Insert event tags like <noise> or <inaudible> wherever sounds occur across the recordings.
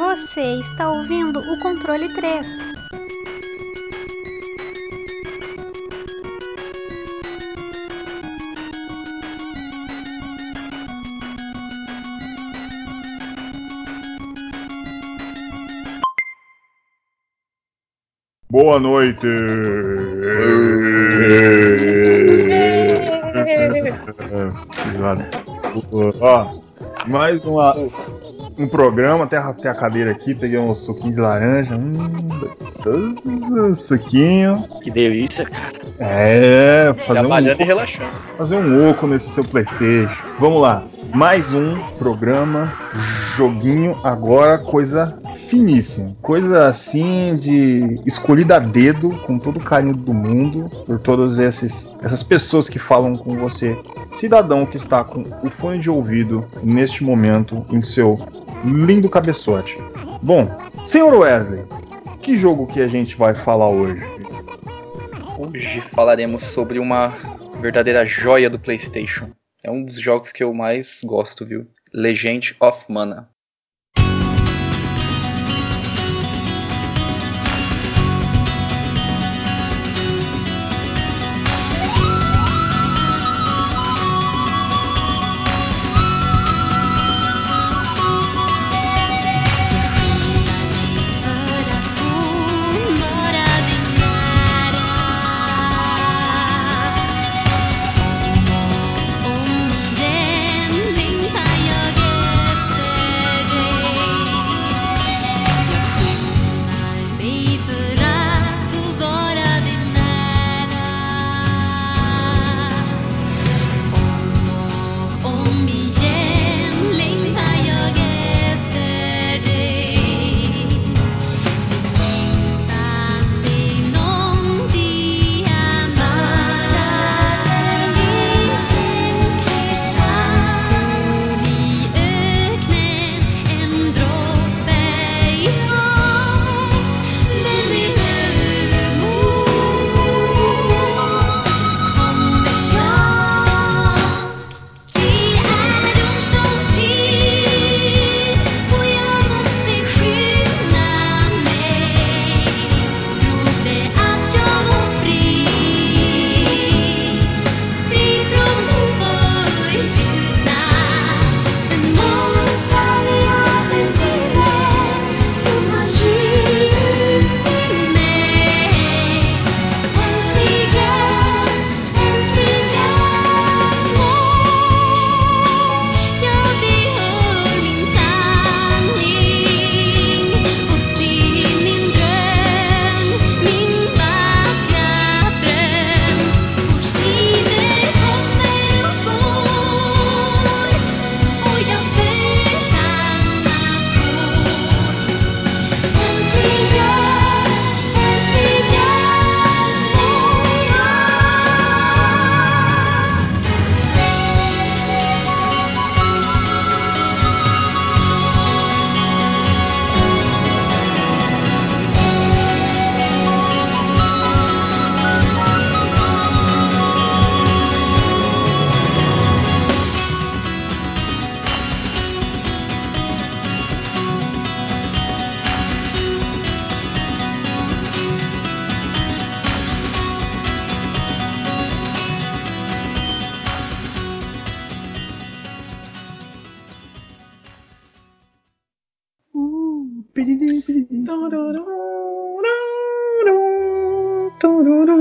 Você está ouvindo o controle 3. Boa noite! Ó, <laughs> mais uma, um programa, até arrastei a cadeira aqui, peguei um suquinho de laranja. Hum, suquinho. Que delícia, cara. É, fazer Trabalhando um, e relaxando. fazer um oco nesse seu Playstation. Vamos lá, mais um programa, joguinho agora, coisa finíssima. Coisa assim de escolhida a dedo, com todo o carinho do mundo, por todas esses, essas pessoas que falam com você. Cidadão que está com o fone de ouvido neste momento em seu lindo cabeçote. Bom, senhor Wesley, que jogo que a gente vai falar hoje? Hoje falaremos sobre uma verdadeira joia do PlayStation. É um dos jogos que eu mais gosto, viu? Legend of Mana.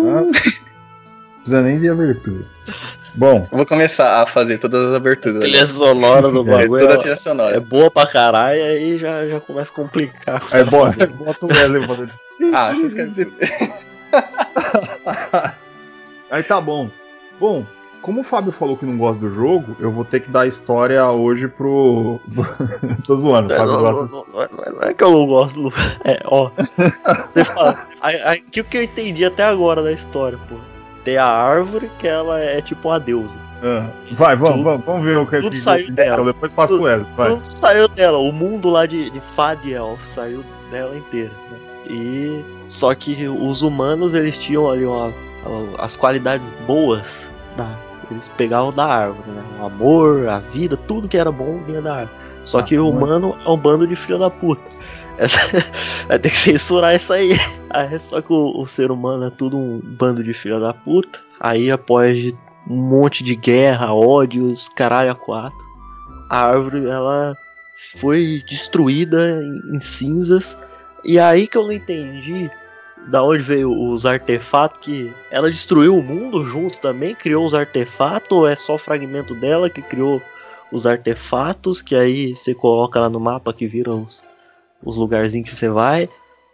Não precisa nem de abertura. Bom, vou começar a fazer todas as aberturas. trilha sonora do É, bagulho toda a é, trilha sonora. é boa pra caralho, aí já, já começa a complicar. aí bota, bota o Wesley fazendo. Ah, vocês querem. Aí tá bom. Bom, como o Fábio falou que não gosta do jogo, eu vou ter que dar a história hoje pro. <laughs> Tô zoando, Não, Fábio não, gosta. não, não, não, não é que eu não gosto, Lu. É, ó. Você <laughs> fala. que o que eu entendi até agora da história, pô. Tem a árvore que ela é tipo uma deusa. Ah, vai, vamos, Tudo- vamos, vamos ver o que tudo que- saiu que- dela. Depois passa pro Wesley, vai. Tudo saiu dela, o mundo lá de, de Fadiel saiu dela inteira. né? E só que os humanos eles tinham ali uma, as qualidades boas da eles pegavam da árvore, né? O amor, a vida, tudo que era bom vinha da árvore. Só Ah, que o humano é um bando de filha da puta. <laughs> Vai ter que censurar isso aí. <laughs> aí só que o, o, ser humano é tudo um bando de filha da puta. Aí após um monte de guerra, ódios, caralho a quatro, a árvore ela foi destruída em, em cinzas. E aí que eu não entendi da onde veio os artefatos que ela destruiu o mundo junto também, criou os artefatos ou é só fragmento dela que criou os artefatos que aí você coloca lá no mapa que viram os, os lugarzinhos que você vai.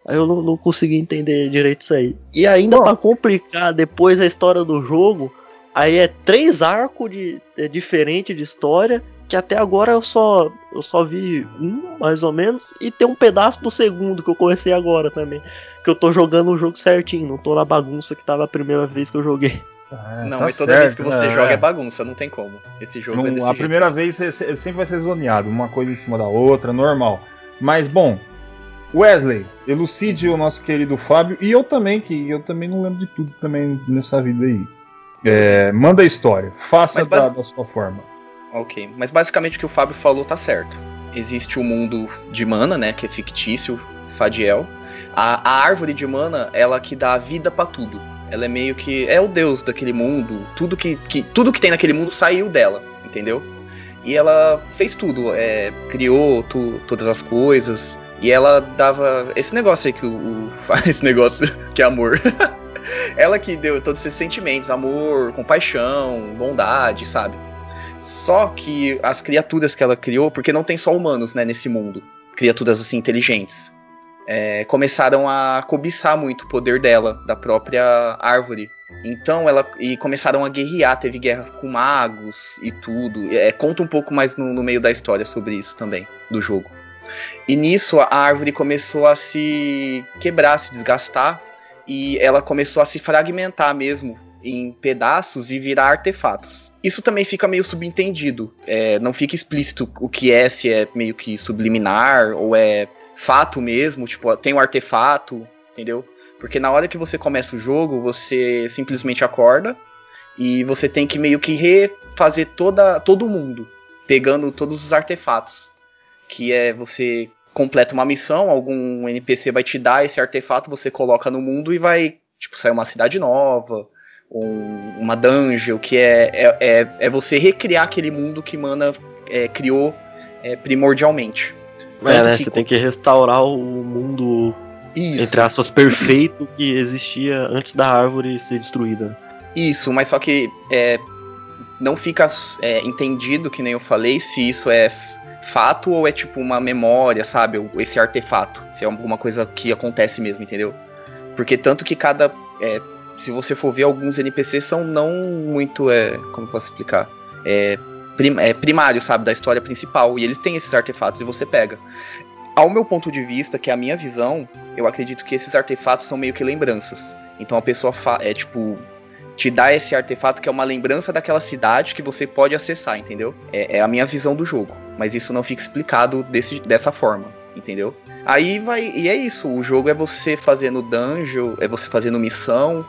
Aí eu não, não consegui entender direito isso aí. E ainda para complicar depois a história do jogo, aí é três arcos de, é diferente de história que até agora eu só eu só vi um mais ou menos e tem um pedaço do segundo que eu comecei agora também, que eu tô jogando o jogo certinho, não tô na bagunça que tava a primeira vez que eu joguei. Ah, não, tá mas toda certo, vez que você né? joga é. é bagunça, não tem como. Esse jogo não, é A jeito. primeira vez sempre vai ser zoneado, uma coisa em cima da outra, normal. Mas bom, Wesley, elucide o nosso querido Fábio e eu também, que eu também não lembro de tudo também nessa vida aí. É, manda a história, faça da, da sua forma. Ok, mas basicamente o que o Fábio falou tá certo. Existe o mundo de mana, né, que é fictício, Fadiel. A, a árvore de mana, ela que dá vida para tudo. Ela é meio que é o deus daquele mundo. Tudo que, que tudo que tem naquele mundo saiu dela, entendeu? E ela fez tudo, é, criou tu, todas as coisas. E ela dava esse negócio aí que o, o <laughs> esse negócio que é amor. <laughs> ela que deu todos esses sentimentos, amor, compaixão, bondade, sabe? Só que as criaturas que ela criou, porque não tem só humanos né, nesse mundo, criaturas assim inteligentes, é, começaram a cobiçar muito o poder dela, da própria árvore. Então ela e começaram a guerrear, teve guerra com magos e tudo. É, conta um pouco mais no, no meio da história sobre isso também do jogo. E nisso a árvore começou a se quebrar, se desgastar e ela começou a se fragmentar mesmo em pedaços e virar artefatos. Isso também fica meio subentendido. É, não fica explícito o que é, se é meio que subliminar ou é fato mesmo, tipo, tem um artefato, entendeu? Porque na hora que você começa o jogo, você simplesmente acorda e você tem que meio que refazer toda, todo mundo, pegando todos os artefatos. Que é você completa uma missão, algum NPC vai te dar esse artefato, você coloca no mundo e vai, tipo, sair uma cidade nova, um, uma dungeon, que é, é, é, é, você recriar aquele mundo que Mana é, criou é, primordialmente. É, né? Você tem que restaurar o mundo, Isso. entre aspas, perfeito que existia antes da árvore ser destruída. Isso, mas só que é, não fica é, entendido, que nem eu falei, se isso é fato ou é tipo uma memória, sabe? Esse artefato. Se é alguma coisa que acontece mesmo, entendeu? Porque tanto que cada é, se você for ver, alguns NPCs são não muito, é, como posso explicar, é, prim, é primário, sabe, da história principal. E eles têm esses artefatos e você pega. Ao meu ponto de vista, que é a minha visão, eu acredito que esses artefatos são meio que lembranças. Então a pessoa é tipo te dá esse artefato que é uma lembrança daquela cidade que você pode acessar, entendeu? É, é a minha visão do jogo, mas isso não fica explicado desse, dessa forma, entendeu? Aí vai e é isso. O jogo é você fazendo dungeon, é você fazendo missão,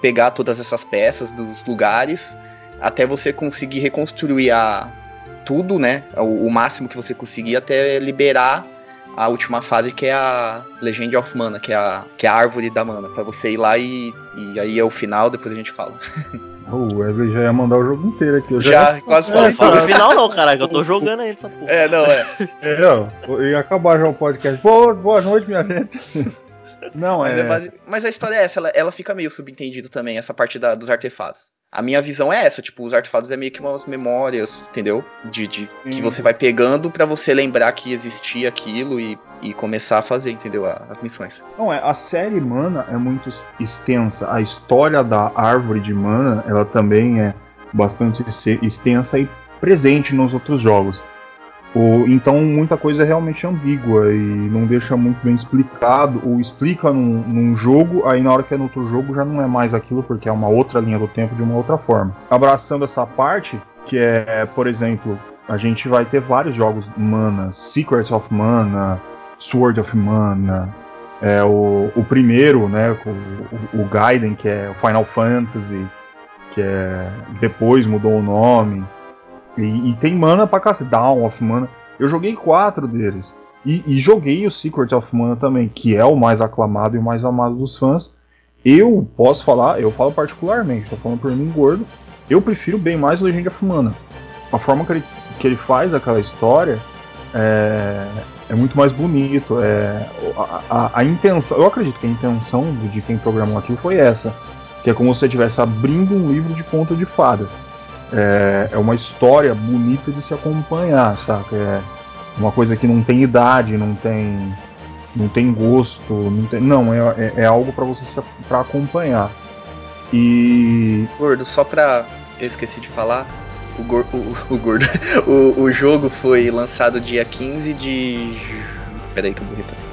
pegar todas essas peças dos lugares até você conseguir reconstruir a, tudo, né? O, o, máximo que você conseguir até liberar a última fase que é a Legend of Mana, que é a, que é a árvore da mana, para você ir lá e, e aí é o final, depois a gente fala. <laughs> O Wesley já ia mandar o jogo inteiro aqui. Eu já, já quase falei. Não fala final não, caralho, eu tô jogando ainda essa porra. É, não, é. <laughs> é não, ia acabar já o podcast. Boa, boa noite, minha gente. <laughs> Não, mas, é... é mas a história é essa, ela, ela fica meio subentendido também, essa parte da, dos artefatos. A minha visão é essa, tipo, os artefatos é meio que umas memórias, entendeu? De, de que você vai pegando para você lembrar que existia aquilo e, e começar a fazer, entendeu? As missões. Não, é, a série Mana é muito extensa. A história da árvore de Mana, ela também é bastante extensa e presente nos outros jogos. O, então muita coisa é realmente ambígua e não deixa muito bem explicado, ou explica num, num, jogo, aí na hora que é no outro jogo já não é mais aquilo, porque é uma outra linha do tempo de uma outra forma. Abraçando essa parte, que é, por exemplo, a gente vai ter vários jogos Mana, Secrets of Mana, Sword of Mana, é, o, o primeiro, né, o, o, o Gaiden, que é o Final Fantasy, que é depois mudou o nome. E, e tem mana pra cacete, Down of Mana. Eu joguei quatro deles. E, e, joguei o Secret of Mana também, que é o mais aclamado e o mais amado dos fãs. Eu posso falar, eu falo particularmente, estou falando por mim gordo, eu prefiro bem mais Legend of Mana. A forma que ele, que ele faz aquela história é, é muito mais bonito. É, a, a, a, intenção, eu acredito que a intenção de quem programou aquilo foi essa, que é como se você estivesse abrindo um livro de conto de fadas. É, é uma história bonita de se acompanhar, saca? É uma coisa que não tem idade, não tem, não tem gosto, não, tem, não é, é, é algo para você para acompanhar. E gordo, só pra eu esqueci de falar, o, gor, o, o gordo, <laughs> o, o jogo foi lançado dia 15 de Peraí que eu refazer.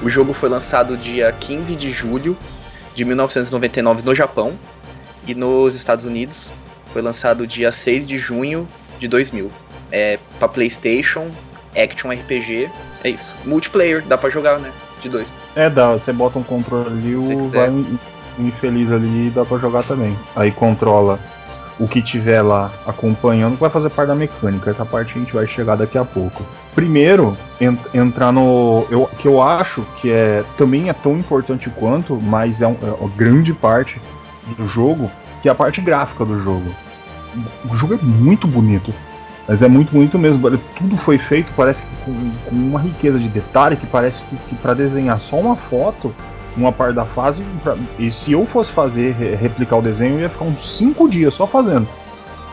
O jogo foi lançado dia 15 de julho de 1999 no Japão e nos Estados Unidos foi lançado dia 6 de junho de 2000. É para PlayStation, Action RPG, é isso. Multiplayer, dá para jogar, né? De dois. É, dá. Você bota um controle ali, o vai infeliz ali dá para jogar também. Aí controla o que tiver lá acompanhando, que vai fazer parte da mecânica. Essa parte a gente vai chegar daqui a pouco. Primeiro, ent entrar no. Eu, que eu acho que é também é tão importante quanto, mas é, um, é uma grande parte do jogo, que é a parte gráfica do jogo. O jogo é muito bonito. Mas é muito bonito mesmo. Tudo foi feito, parece que com, com uma riqueza de detalhe que parece que, que para desenhar só uma foto, uma parte da fase, pra, e se eu fosse fazer, replicar o desenho, ia ficar uns 5 dias só fazendo.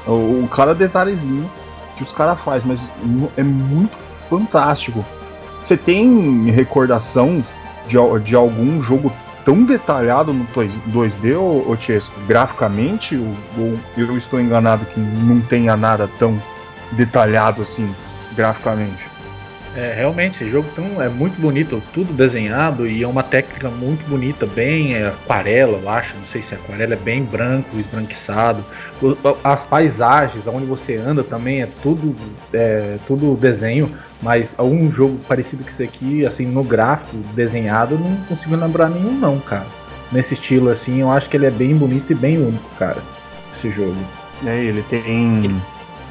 O, o cada detalhezinho que os caras fazem, mas é muito fantástico. Você tem recordação de, de algum jogo tão detalhado no 2D, ô, Chesco, graficamente? Ou, ou eu estou enganado que não tenha nada tão detalhado assim, graficamente. É, realmente, esse jogo tão, é muito bonito, tudo desenhado e é uma técnica muito bonita, bem é, aquarela, eu acho, não sei se é aquarela, é bem branco, esbranquiçado. O, as paisagens, onde você anda também é tudo, é, tudo desenho, mas um jogo parecido com esse aqui, assim, no gráfico, desenhado, eu não consigo lembrar nenhum não, cara. Nesse estilo assim, eu acho que ele é bem bonito e bem único, cara, esse jogo. É, ele tem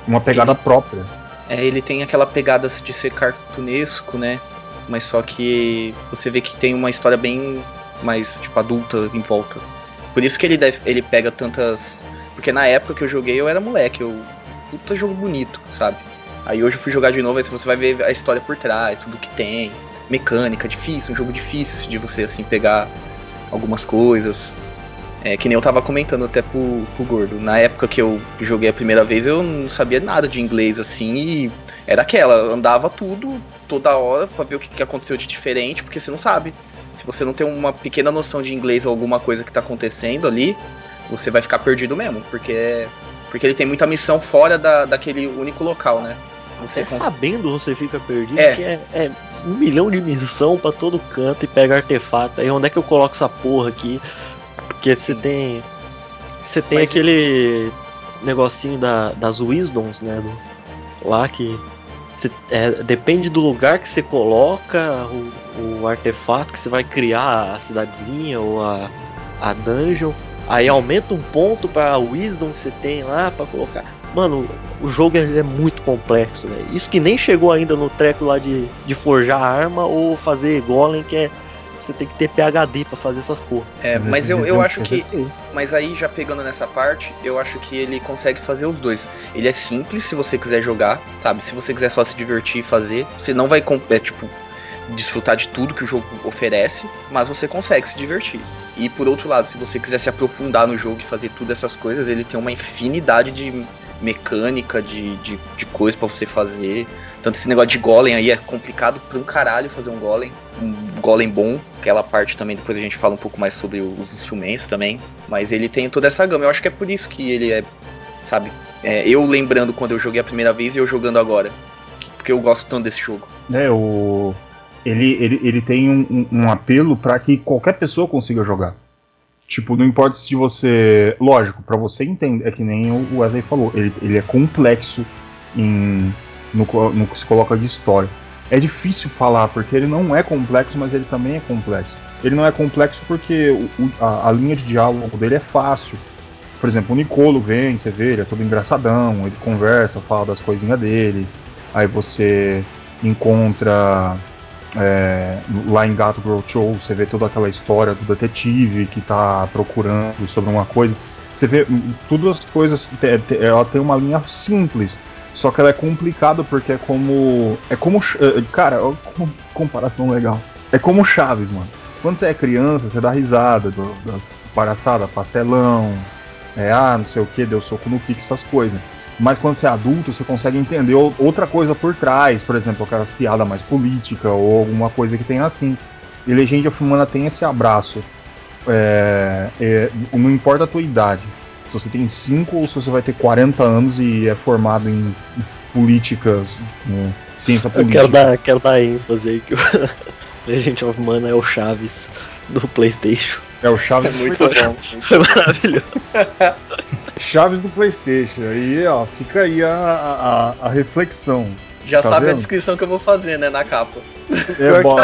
uma pegada própria. É, ele tem aquela pegada de ser cartunesco, né? Mas só que você vê que tem uma história bem mais, tipo, adulta em volta. Por isso que ele, deve, ele pega tantas. Porque na época que eu joguei eu era moleque, eu. Puta jogo bonito, sabe? Aí hoje eu fui jogar de novo, aí você vai ver a história por trás, tudo que tem. Mecânica, difícil, um jogo difícil de você assim pegar algumas coisas. É, que nem eu tava comentando até pro, pro Gordo. Na época que eu joguei a primeira vez, eu não sabia nada de inglês, assim, e era aquela, andava tudo, toda hora, pra ver o que, que aconteceu de diferente, porque você não sabe. Se você não tem uma pequena noção de inglês ou alguma coisa que tá acontecendo ali, você vai ficar perdido mesmo, porque, porque ele tem muita missão fora da, daquele único local, né? Você cons... sabendo você fica perdido, é. que é, é um milhão de missão para todo canto e pega artefato. Aí onde é que eu coloco essa porra aqui? Porque você tem. Você tem Mas... aquele negocinho da, das Wisdoms, né? Do, lá que. Cê, é, depende do lugar que você coloca o, o, artefato que você vai criar a cidadezinha ou a, a dungeon. Aí aumenta um ponto para Wisdom que você tem lá para colocar. Mano, o jogo é, é muito complexo, né? Isso que nem chegou ainda no treco lá de, de forjar arma ou fazer golem, que é você tem que ter PHD para fazer essas porra. É, mas eu, eu acho que. Mas aí, já pegando nessa parte, eu acho que ele consegue fazer os dois. Ele é simples se você quiser jogar, sabe? Se você quiser só se divertir e fazer, você não vai, é, tipo, desfrutar de tudo que o jogo oferece, mas você consegue se divertir. E por outro lado, se você quiser se aprofundar no jogo e fazer tudo essas coisas, ele tem uma infinidade de mecânica, de, de, de coisas para você fazer. Tanto esse negócio de golem aí é complicado pra um caralho fazer um golem. Um golem bom. Aquela parte também, depois a gente fala um pouco mais sobre os instrumentos também. Mas ele tem toda essa gama. Eu acho que é por isso que ele é, sabe? É, eu lembrando quando eu joguei a primeira vez e eu jogando agora. Porque eu gosto tanto desse jogo. É, o. Ele, ele, ele tem um, um apelo para que qualquer pessoa consiga jogar. Tipo, não importa se você. Lógico, para você entender, é que nem o Wesley falou, ele, ele é complexo em, no, no que se coloca de história. É difícil falar, porque ele não é complexo, mas ele também é complexo. Ele não é complexo porque o, a, a, linha de diálogo dele é fácil. Por exemplo, o Nicolo vem, você vê, ele é todo engraçadão, ele conversa, fala das coisinhas dele. Aí você encontra é, lá em Gato Girl Show, você vê toda aquela história do detetive que tá procurando sobre uma coisa. Você vê todas as coisas, ela tem uma linha simples, só que ela é complicada porque é como. É como. Eh, cara, comparação legal. É como Chaves, mano. Quando você é criança, você dá risada das palhaçadas, pastelão, é, ah, não sei o que, deu soco no kick, essas coisas. Mas quando você é adulto, você consegue entender outra coisa por trás, por exemplo, aquelas piadas mais políticas ou alguma coisa que tem assim. E Legend of Mana tem esse abraço. É, é, não importa a tua idade. Se você tem 5 ou se você vai ter 40 anos e é formado em políticas, né, ciência política. Eu quero dar, quero dar ênfase aí que o <laughs> Legend of Mana é o Chaves do PlayStation. É o Chaves é muito bom. Foi maravilhoso. <laughs> Chaves do PlayStation. Aí, ó, fica aí a, a, a reflexão. Já tá sabe vendo? a descrição que eu vou fazer, né, na capa. É bom.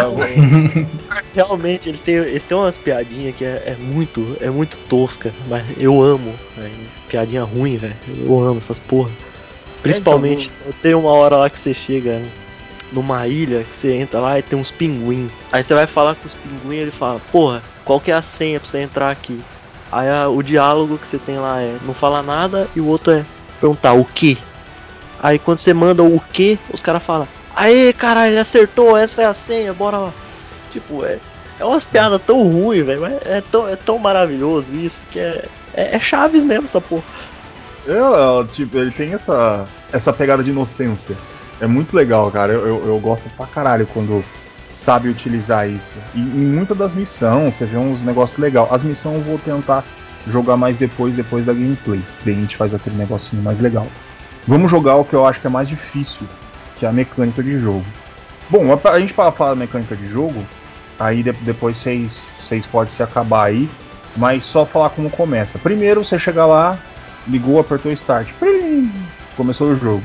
<laughs> Realmente, ele tem, ele tem umas piadinhas que é, é muito, é muito tosca, mas eu amo. Véio. Piadinha ruim, velho. Eu amo essas porra. Principalmente, é, então, tem uma hora lá que você chega numa ilha, que você entra lá e tem uns pinguins. Aí você vai falar com os pinguins e ele fala, porra, qual que é a senha pra você entrar aqui? Aí o diálogo que você tem lá é não fala nada e o outro é perguntar o que. Aí quando você manda o que, os caras falam, aê caralho, ele acertou, essa é a senha, bora lá. Tipo, é, é umas piadas tão ruins, velho, mas é tão, é tão maravilhoso isso que é, é, é Chaves mesmo essa porra. É, tipo, ele tem essa, essa pegada de inocência. É muito legal, cara. Eu, eu, eu gosto pra caralho quando sabe utilizar isso. E em muitas das missões você vê uns negócios legais. As missões eu vou tentar jogar mais depois, depois da gameplay. Daí a gente faz aquele negocinho mais legal. Vamos jogar o que eu acho que é mais difícil, que é a mecânica de jogo. Bom, a gente falar da mecânica de jogo, aí de, depois vocês podem se acabar aí, mas só falar como começa. Primeiro você chega lá, ligou, apertou Start, começou o jogo.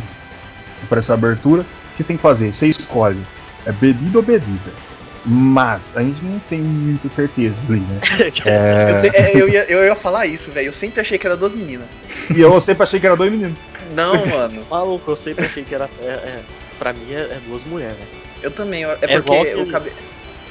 Aparece a abertura, o que você tem que fazer? Você escolhe é bebida ou bebida. Mas a gente não tem muita certeza ali, né? <laughs> é... eu, ia, eu ia falar isso, velho. Eu sempre achei que era duas meninas. E eu sempre achei que era dois meninos. Não, <laughs> mano. Maluco, eu sempre achei que era. É, é, pra mim é, é duas mulheres, velho. Eu também, é, é porque eu acabei.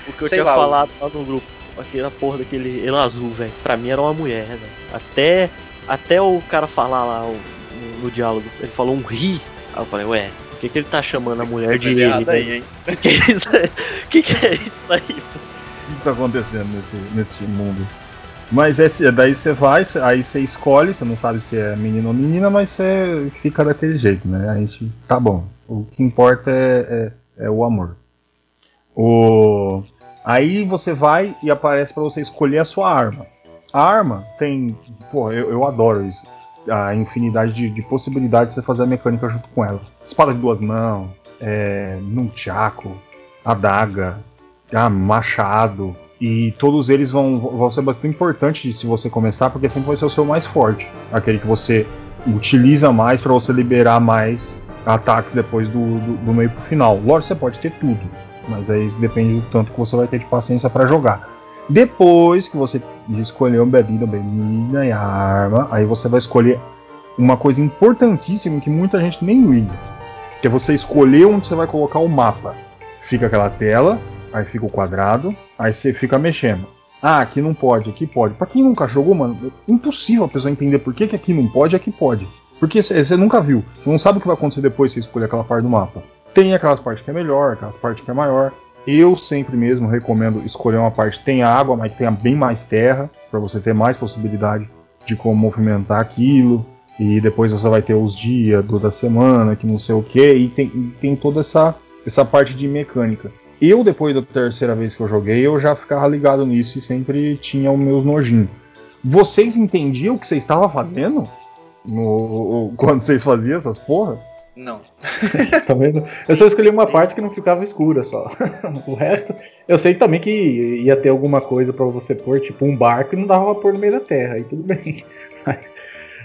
O que eu Sei tinha lá, falado lá no grupo, aquela porra daquele ele azul, velho. Pra mim era uma mulher, velho. Até, até o cara falar lá o, no, no diálogo, ele falou um ri. Aí eu falei, ué, que, que ele tá chamando a mulher de ele? Aí, hein? que, é isso, que, que é isso aí? O que tá acontecendo nesse, nesse mundo? Mas é, daí você vai, aí você escolhe, você não sabe se é menino ou menina, mas você fica daquele jeito, né? A gente tá bom. O que importa é, é, é o amor. O, aí você vai e aparece para você escolher a sua arma. A arma tem. Pô, eu, eu adoro isso a infinidade de, de, possibilidades de você fazer a mecânica junto com ela. Espada de duas mãos, é, nunchaku, adaga, ah, machado. E todos eles vão, vão ser bastante importantes se você começar, porque sempre vai ser o seu mais forte. Aquele que você utiliza mais para você liberar mais ataques depois do, do, do meio pro final. Lógico, você pode ter tudo, mas aí depende do tanto que você vai ter de paciência para jogar. Depois que você escolheu bebida, bebida e arma, aí você vai escolher uma coisa importantíssima que muita gente nem liga, que é você escolher onde você vai colocar o mapa. Fica aquela tela, aí fica o quadrado, aí você fica mexendo. Ah, aqui não pode, aqui pode. Pra quem nunca jogou, mano, é impossível a pessoa entender por que, que aqui não pode aqui pode. Porque você nunca viu, você não sabe o que vai acontecer depois se escolher aquela parte do mapa. Tem aquelas partes que é melhor, aquelas partes que é maior. Eu sempre mesmo recomendo escolher uma parte que tenha água, mas que tenha bem mais terra, para você ter mais possibilidade de como movimentar aquilo. E depois você vai ter os dias do, da semana, que não sei o que, e tem, tem toda essa, essa parte de mecânica. Eu, depois da terceira vez que eu joguei, eu já ficava ligado nisso e sempre tinha os meus nojinhos. Vocês entendiam o que vocês estavam fazendo? No, quando vocês faziam essas porra? Não. <laughs> tá vendo? Eu só escolhi uma parte que não ficava escura só. <laughs> o resto, eu sei também que ia ter alguma coisa para você pôr, tipo um barco e não dava pra pôr no meio da terra, aí tudo bem. <laughs>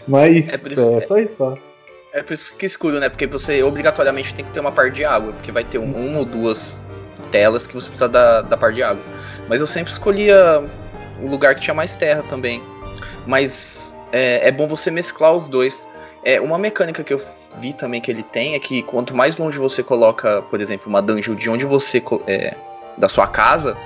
Mas é, isso, é só isso só. É por isso que fica escuro, né? Porque você obrigatoriamente tem que ter uma parte de água, porque vai ter um, uma ou duas telas que você precisa da, da parte de água. Mas eu sempre escolhia o lugar que tinha mais terra também. Mas é, é bom você mesclar os dois. É uma mecânica que eu vi também que ele tem é que quanto mais longe você coloca, por exemplo, uma dungeon de onde você é, da sua casa,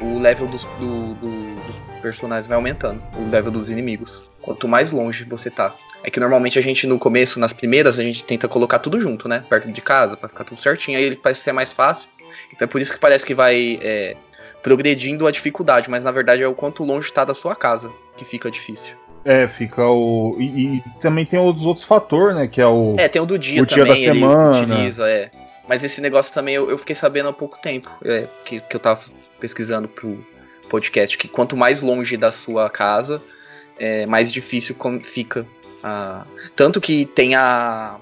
o level dos, do, do, dos personagens vai aumentando, o level dos inimigos. Quanto mais longe você tá. É que normalmente a gente no começo, nas primeiras, a gente tenta colocar tudo junto, né? Perto de casa, para ficar tudo certinho. Aí ele parece ser mais fácil. Então é por isso que parece que vai é, progredindo a dificuldade, mas na verdade é o quanto longe tá da sua casa que fica difícil. É, fica o. E, e também tem os outros fatores, né? Que é o. É, tem o do dia o dia também, da ele semana. utiliza, é. Mas esse negócio também eu, eu fiquei sabendo há pouco tempo, é, que, que eu tava pesquisando pro podcast, que quanto mais longe da sua casa, é, mais difícil fica. a- tanto que tem a,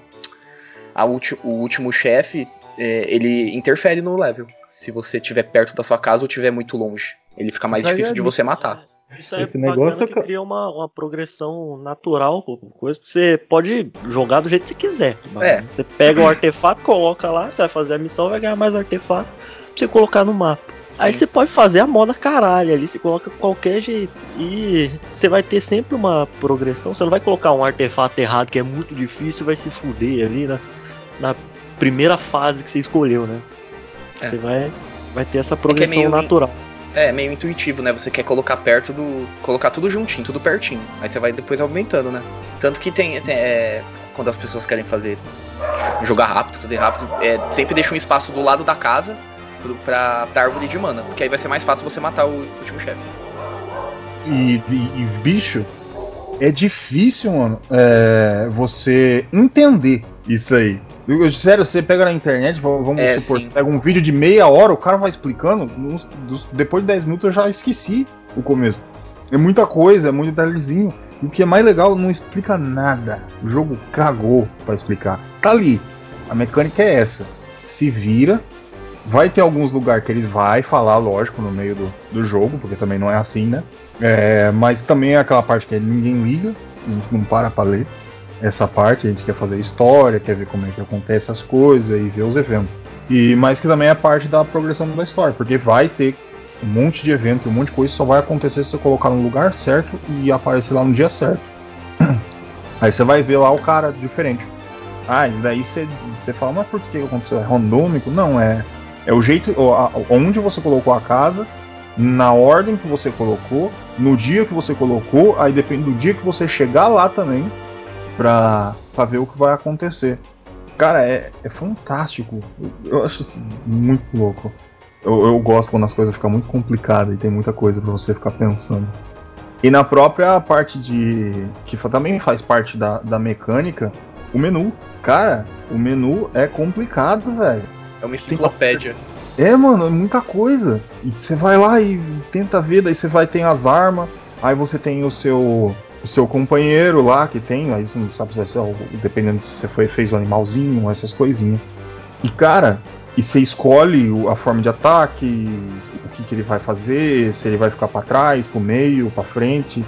a ulti- o último chefe, é, ele interfere no level. Se você estiver perto da sua casa ou estiver muito longe. Ele fica mais Mas difícil é de você matar. Isso é Esse negócio é que cria uma, uma progressão natural, coisa que você pode jogar do jeito que você quiser. É. Você pega o artefato, coloca lá, você vai fazer a missão, vai ganhar mais artefato pra você colocar no mapa. Aí Sim. você pode fazer a moda caralho ali, você coloca qualquer jeito. E você vai ter sempre uma progressão. Você não vai colocar um artefato errado que é muito difícil vai se fuder ali na, na primeira fase que você escolheu, né? É. Você vai, vai ter essa progressão meio- natural. É, meio intuitivo, né? Você quer colocar perto do. colocar tudo juntinho, tudo pertinho. Aí você vai depois aumentando, né? Tanto que tem. tem, é, quando as pessoas querem fazer. jogar rápido, fazer rápido, é, sempre deixa um espaço do lado da casa pro- pra, pra árvore de mana. Porque aí vai ser mais fácil você matar o último chefe. E, e- e, bicho, é difícil, mano, é, você entender isso aí. Eu- sério, você pega na internet, vamos É, supor, sim. pega um vídeo de meia hora, o cara vai explicando, dos- depois de 10 minutos eu já esqueci o começo. É muita coisa, é muito detalhezinho. E o que é mais legal, não explica nada. O jogo cagou pra explicar. Tá ali. A mecânica é essa. Se vira. Vai ter alguns lugares que eles vai falar, lógico, no meio do, do jogo, porque também não é assim, né? É, mas também é aquela parte que ninguém liga, não para pra ler essa parte, a gente quer fazer história, quer ver como é que acontece as coisas e ver os eventos. E mas que também é parte da progressão da história, porque vai ter um monte de evento, um monte de coisa só vai acontecer se você colocar no lugar certo e aparecer lá no dia certo. <clears throat> Aí você vai ver lá o cara diferente. Ah, e daí você, você fala, mas por que aconteceu? É randômico? Não, é, é o jeito, onde você colocou a casa, na ordem que você colocou, no dia que você colocou, aí depende do dia que você chegar lá também, pra, pra ver o que vai acontecer. Cara, é, é fantástico. Eu, eu acho isso muito louco. Eu, eu gosto quando as coisas ficam muito complicadas e tem muita coisa pra você ficar pensando. E na própria parte de. que também faz parte da, da mecânica, o menu. Cara, o menu é complicado, velho. É uma enciclopédia. É, mano, é muita coisa. E você vai lá e tenta ver, daí você vai ter as armas, aí você tem o seu o seu companheiro lá que tem, aí você não sabe se vai ser, o- dependendo se você foi, fez o animalzinho, essas coisinhas. E cara, e você escolhe o- a forma de ataque, o que, que ele vai fazer, se ele vai ficar pra trás, pro meio, pra frente.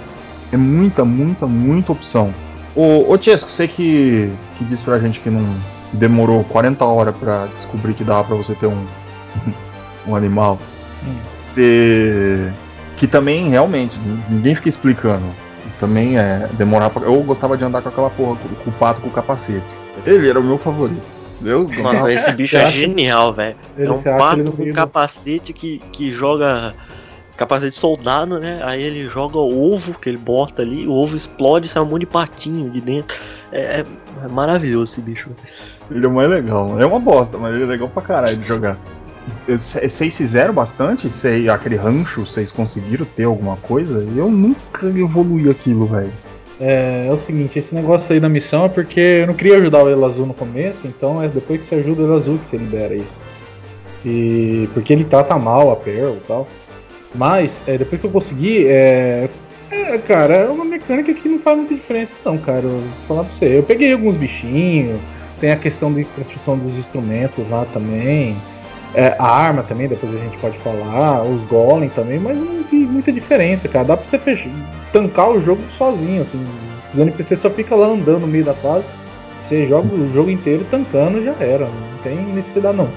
É muita, muita, muita opção. Ô, ô Tiesco, você que, que disse pra gente que não demorou 40 horas pra descobrir que dava pra você ter um, <laughs> um animal. Você. Que também, realmente, ninguém fica explicando. Também é demorar pra... Eu gostava de andar com aquela porra, com, o pato com o capacete. Ele era o meu favorito. Eu Nossa, esse bicho é genial, velho. É um pato com capacete que, que joga. Capacete de soldado, né? Aí ele joga o ovo que ele bota ali, o ovo explode e sai um monte de patinho de dentro. É, é- é maravilhoso esse bicho. Ele é o mais legal. É uma bosta, mas ele é legal pra caralho de jogar. Vocês fizeram bastante? Cê- aquele rancho, vocês conseguiram ter alguma coisa? Eu nunca evoluí aquilo, velho. É, é o seguinte, esse negócio aí da missão é porque eu não queria ajudar o Elo Azul no começo, então é depois que você ajuda o Elo Azul que você libera isso. E porque ele trata mal a Pearl e tal. Mas é, depois que eu consegui, é, é, cara, é uma mecânica que não faz muita diferença não, cara. Eu vou falar pra você. Eu peguei alguns bichinhos, tem a questão de construção dos instrumentos lá também. É, a arma também, depois a gente pode falar, os golem também, mas não vi muita diferença, cara. Dá pra você tancar o jogo sozinho, assim. Os NPC só fica lá andando no meio da fase. Você joga o jogo inteiro tancando já era. Não tem necessidade não.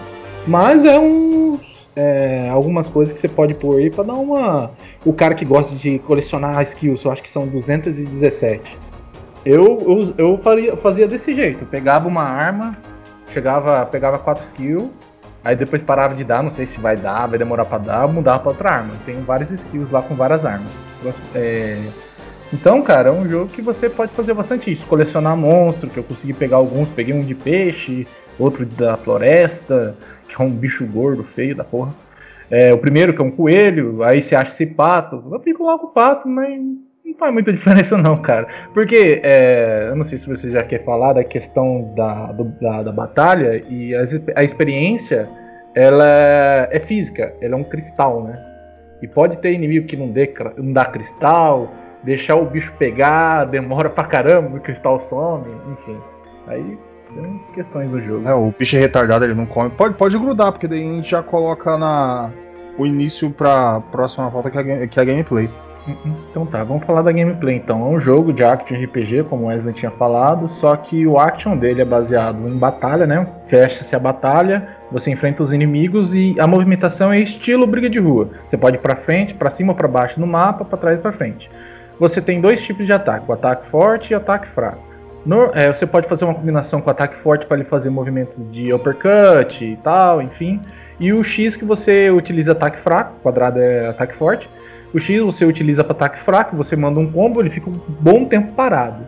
Mas é um. é, algumas coisas que você pode pôr aí pra dar uma. O cara que gosta de colecionar skills, eu acho que são 217. Eu, eu, eu faria, fazia desse jeito. Eu pegava uma arma, chegava, pegava quatro skills Aí depois parava de dar, não sei se vai dar, vai demorar pra dar, mudava pra outra arma. Tem várias skills lá com várias armas. É... Então, cara, é um jogo que você pode fazer bastante isso. Colecionar monstro, que eu consegui pegar alguns, peguei um de peixe, outro da floresta, que é um bicho gordo, feio da porra. É, o primeiro que é um coelho, aí você acha esse pato. Eu fico lá com o pato, mas não faz muita <laughs> diferença não, cara. Porque, é, eu não sei se você já quer falar da questão da, do, da, da, batalha, e a, a, experiência, ela é física, ela é um cristal, né? E pode ter inimigo que não, dê, não dá cristal, deixar o bicho pegar, demora pra caramba, o cristal some, enfim. Aí tem as questões do jogo. É, o bicho é retardado, ele não come. Pode, pode grudar, porque daí a gente já coloca na, o início pra próxima volta que é, que é a gameplay. Então tá, vamos falar da gameplay então. É um jogo de action RPG, como o Wesley tinha falado, só que o action dele é baseado em batalha, né? Fecha-se a batalha, você enfrenta os inimigos e a movimentação é estilo briga de rua. Você pode ir para frente, para cima para baixo no mapa, para trás e para frente. Você tem dois tipos de ataque, o ataque forte e o ataque fraco. No, é, você pode fazer uma combinação com o ataque forte para ele fazer movimentos de uppercut e tal, enfim. E o X que você utiliza ataque fraco, quadrado é ataque forte o X você utiliza para ataque fraco, você manda um combo, ele fica um bom tempo parado.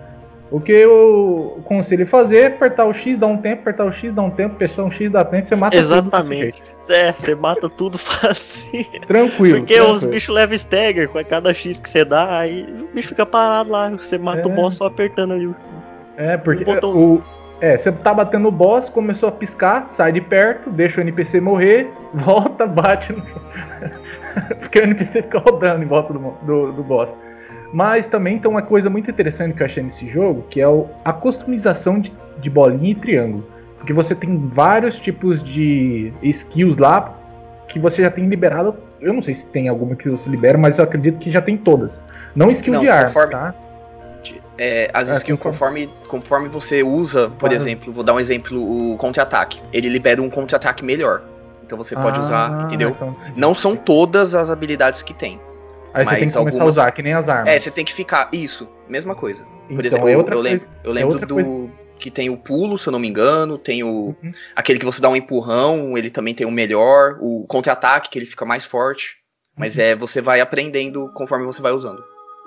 O que eu conselho fazer é apertar o X, dar um tempo, apertar o X, dar um tempo, apertar o X, dar tempo, você mata Exatamente. tudo. Exatamente. É, você mata tudo <laughs> fácil. Tranquilo. Porque tranquilo. os bichos levam stagger com cada X que você dá, aí o bicho fica parado lá, você mata é. o boss só apertando ali. É, porque o, é, você tá batendo o boss, começou a piscar, sai de perto, deixa o NPC morrer, <laughs> volta, bate no. <laughs> porque o NPC fica rodando em volta do, do, do, boss. Mas também tem uma coisa muito interessante que eu achei nesse jogo, que é o, a customização de, de bolinha e triângulo. Porque você tem vários tipos de skills lá que você já tem liberado. Eu não sei se tem alguma que você libera, mas eu acredito que já tem todas. Não skill não, de arma, conforme, tá? É, as é, skills conforme, conforme você usa, por exemplo, vou dar um exemplo, o contra-ataque. Ele libera um contra-ataque melhor. Então você pode ah, usar, entendeu? Então... Não são todas as habilidades que tem. Aí você tem que começar algumas... a usar, que nem as armas. É, você tem que ficar. Isso, mesma coisa. Por então, exemplo, é eu, eu, lembro, eu lembro é do. Coisa... Que tem o pulo, se eu não me engano, tem o. Uhum. Aquele que você dá um empurrão, ele também tem o melhor. O contra-ataque, que ele fica mais forte. Mas uhum. é, você vai aprendendo conforme você vai usando.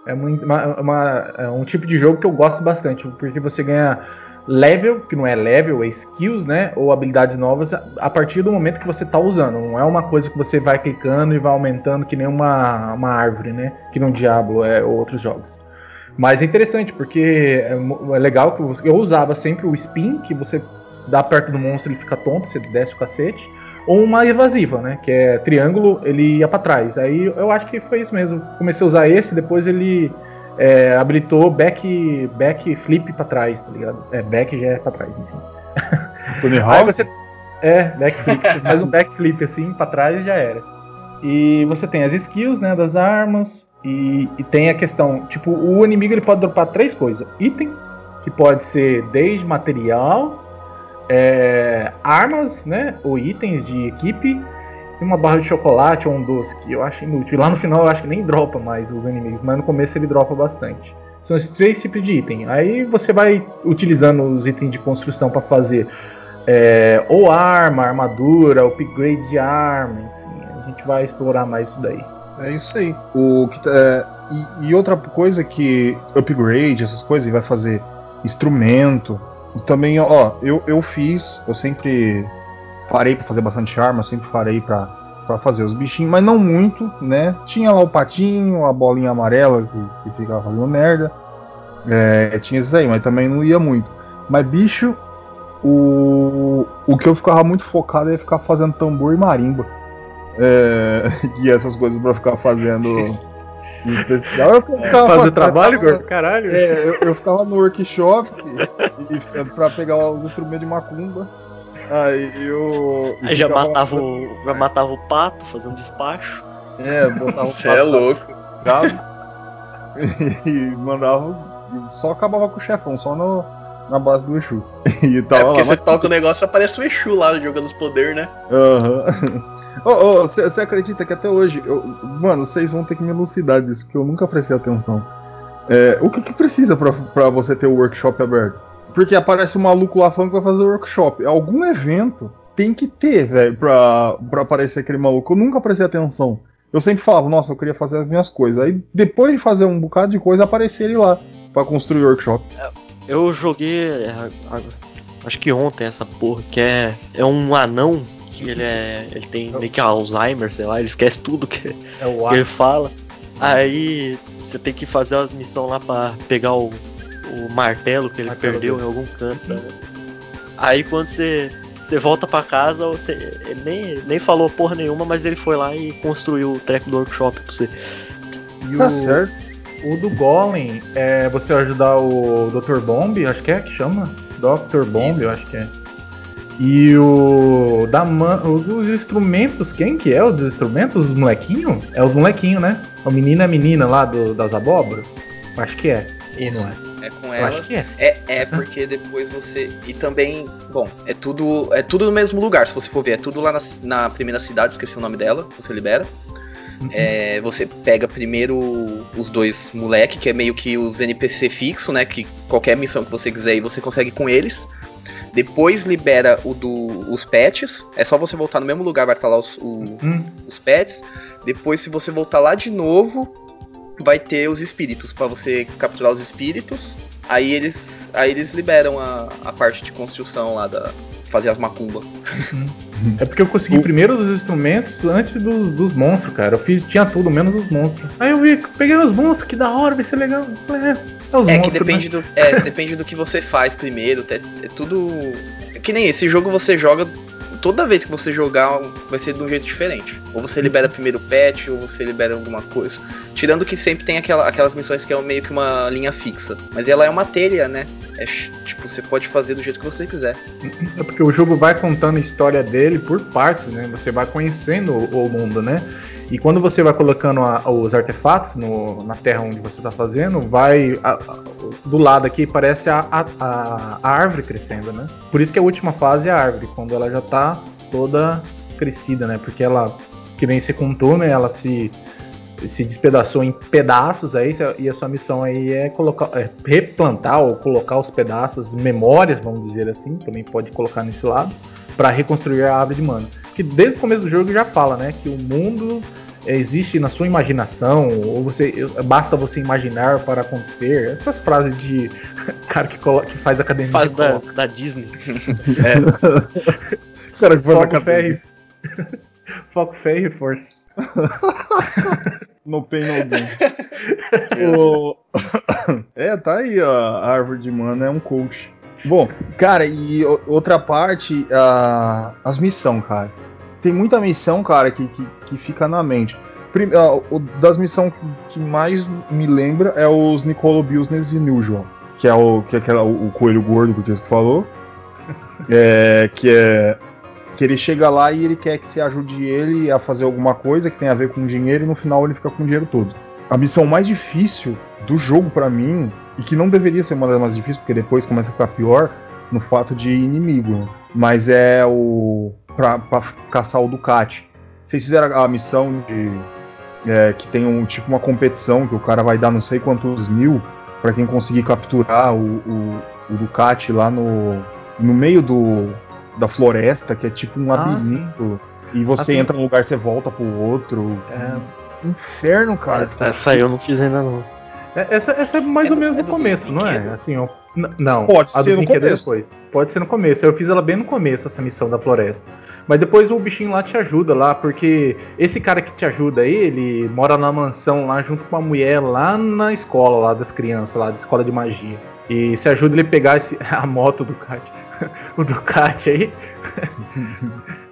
É muito, uma, uma, é um tipo de jogo que eu gosto bastante, porque você ganha level, que não é level, é skills, né? Ou habilidades novas a partir do momento que você está usando. Não é uma coisa que você vai clicando e vai aumentando que nem uma, uma árvore, né? Que no Diablo é, ou outros jogos. Mas é interessante, porque é, é legal que eu, eu usava sempre o spin, que você dá perto do monstro ele fica tonto, você desce o cacete. Ou uma evasiva, né? Que é triângulo, ele ia para trás. Aí eu acho que foi isso mesmo. Comecei a usar esse, depois ele é, habilitou back, back flip pra trás, tá ligado? É, back já é pra trás, enfim. Tony <laughs> Hawk? Aí você. É, backflip. você faz um backflip assim pra trás e já era. E você tem as skills, né, das armas. E, e tem a questão, tipo, o inimigo ele pode dropar três coisas: item, que pode ser desde material, é, armas, né, ou itens de equipe, uma barra de chocolate ou um doce, que eu acho inútil. E lá no final eu acho que nem dropa mais os inimigos, mas no começo ele dropa bastante. São esses três tipos de item. Aí você vai utilizando os itens de construção para fazer é, ou arma, armadura, upgrade de arma, enfim. A gente vai explorar mais isso daí. É isso aí. O, é, e, e, outra coisa que upgrade, essas coisas, vai fazer instrumento. E também, ó, eu, eu fiz, eu sempre Parei para fazer bastante arma, sempre parei para para fazer os bichinhos, mas não muito, né? Tinha lá o patinho, a bolinha amarela que, que ficava fazendo merda. É, tinha isso aí, mas também não ia muito. Mas bicho, o, o que eu ficava muito focado é ficar fazendo tambor e marimba. É, <laughs> e essas coisas para ficar fazendo. especial. Eu ficava Fazer fazendo, trabalho, tava, caralho? É, eu, eu, ficava no workshop para pegar os instrumentos de macumba. Aí eu. Aí já matava, o, já matava o pato, fazendo um despacho. É, botava o Você é louco. <laughs> e mandava. Só acabava com o chefão, só no, na base do Exu. <laughs> E tava é porque lá, você mas... toca o negócio aparece o Exu lá jogando os poderes, né? Aham. Uhum. Você oh, acredita que até hoje. Eu, mano, vocês vão ter que me elucidar disso, porque eu nunca prestei atenção. É, o que, que precisa para você ter o workshop aberto? Porque aparece um maluco lá falando que vai fazer workshop. Algum evento tem que ter, velho, pra, pra aparecer aquele maluco. Eu nunca prestei atenção. Eu sempre falava, nossa, eu queria fazer as minhas coisas. Aí depois de fazer um bocado de coisa, aparecia ele lá pra construir o workshop. Eu joguei. é, Acho que ontem essa porra, que é. É um anão que ele é. Ele tem meio que Alzheimer, sei lá, ele esquece tudo que, É o que ele fala. Aí você tem que fazer umas missões lá pra pegar o, o martelo que ele Martelo perdeu dele. em algum canto. né? Aí quando você, você volta pra casa, você ele nem, nem falou porra nenhuma, mas ele foi lá e construiu o treco do workshop pra você. E Tá o, certo. o do Golem é você ajudar o Dr. Bomb, acho que é que chama? Dr. Bomb, Isso. eu acho que é. E o da man, o dos instrumentos, quem que é o dos instrumentos? Os molequinhos? É os molequinhos, né? O menino e a menina lá do, das abóboras? Acho que é. Isso. não é? É com Eu ela. acho que é. É, é porque depois você. E também, bom, é tudo é tudo no mesmo lugar, se você for ver. É tudo lá na, na primeira cidade, esqueci o nome dela, você libera. Uhum. É, você pega primeiro os dois moleque, que é meio que os NPC fixo, né? Que qualquer missão que você quiser aí você consegue com eles. Depois libera o do os pets. É só você voltar no mesmo lugar, vai estar lá os, o- Hum, os pets. Depois, se você voltar lá de novo, vai ter os espíritos pra você capturar os espíritos. Aí eles, aí eles liberam a, a parte de construção lá da fazer as macumbas. É porque eu consegui primeiro dos instrumentos antes dos, dos monstros, cara. Eu fiz, tinha tudo, menos os monstros. Aí eu vi, peguei os monstros, que da hora, vai ser legal. É, é os É que monstros. depende né? do, é, depende do que você faz primeiro. É, é tudo é que nem esse jogo você joga toda vez que você jogar vai ser de um jeito diferente. Ou você libera primeiro o pet, ou você libera alguma coisa. Tirando que sempre tem aquela, aquelas missões que é meio que uma linha fixa. Mas ela é uma telha, né? É, tipo, você pode fazer do jeito que você quiser. É porque o jogo vai contando a história dele por partes, né? Você vai conhecendo o, o mundo, né? E quando você vai colocando a- os artefatos no- na terra onde você está fazendo, vai. a- do lado aqui parece a, a- árvore crescendo, né? Por isso que a última fase é a árvore, quando ela já tá toda crescida, né? Porque ela, que nem você contou, né? Ela se, se despedaçou em pedaços aí, e a sua missão aí é colocar, é replantar ou colocar os pedaços, memórias, vamos dizer assim, também pode colocar nesse lado, para reconstruir a árvore de mana. Que desde o começo do jogo já fala, né, que o mundo é, existe na sua imaginação, ou você basta você imaginar para acontecer. Essas frases de <laughs> cara que, colo- que faz academia. Faz da, coloca. da Disney. <laughs> <laughs> Cara, que faz Foco, ferro. e- Foco, ferro e força. No pain, no gain. O- <coughs> é, tá aí, ó, a árvore de mana é um coach. Bom, cara, e outra parte, a- as missões, cara. Tem muita missão, cara, que, que, que fica na mente. Prim- ah, o- das missões que, que mais me lembra é os Nicolo Business Unusual, que é o que é aquela, o, o coelho gordo que o Tisco falou. <laughs> É, que é que ele chega lá e ele quer que você ajude ele a fazer alguma coisa que tem a ver com dinheiro e no final ele fica com o dinheiro todo. A missão mais difícil do jogo pra mim, e que não deveria ser uma das mais difíceis, porque depois começa a ficar pior, no fato de inimigo, né? mas é o. Pra, pra caçar o Ducati. Vocês fizeram a missão de. é, que tem um tipo uma competição que o cara vai dar não sei quantos mil pra quem conseguir capturar o, o, o Ducati lá no, no meio do, da floresta, que é tipo um Ah, labirinto. E você Assim- entra num lugar, você volta pro outro. É. Inferno, cara. Essa aí eu não fiz ainda não. É, Essa, essa é mais É ou do- menos é do começo, não é? Assim, ó, não. Pode a ser do no é começo. depois. Pode ser no começo. Eu fiz ela bem no começo, essa missão da floresta. Mas depois o bichinho lá te ajuda lá, porque esse cara que te ajuda aí, ele mora na mansão lá junto com uma mulher lá na escola lá das crianças, lá da escola de magia. E se ajuda ele a pegar esse, <laughs> a moto do Ducati. <laughs> o Ducati aí. <laughs>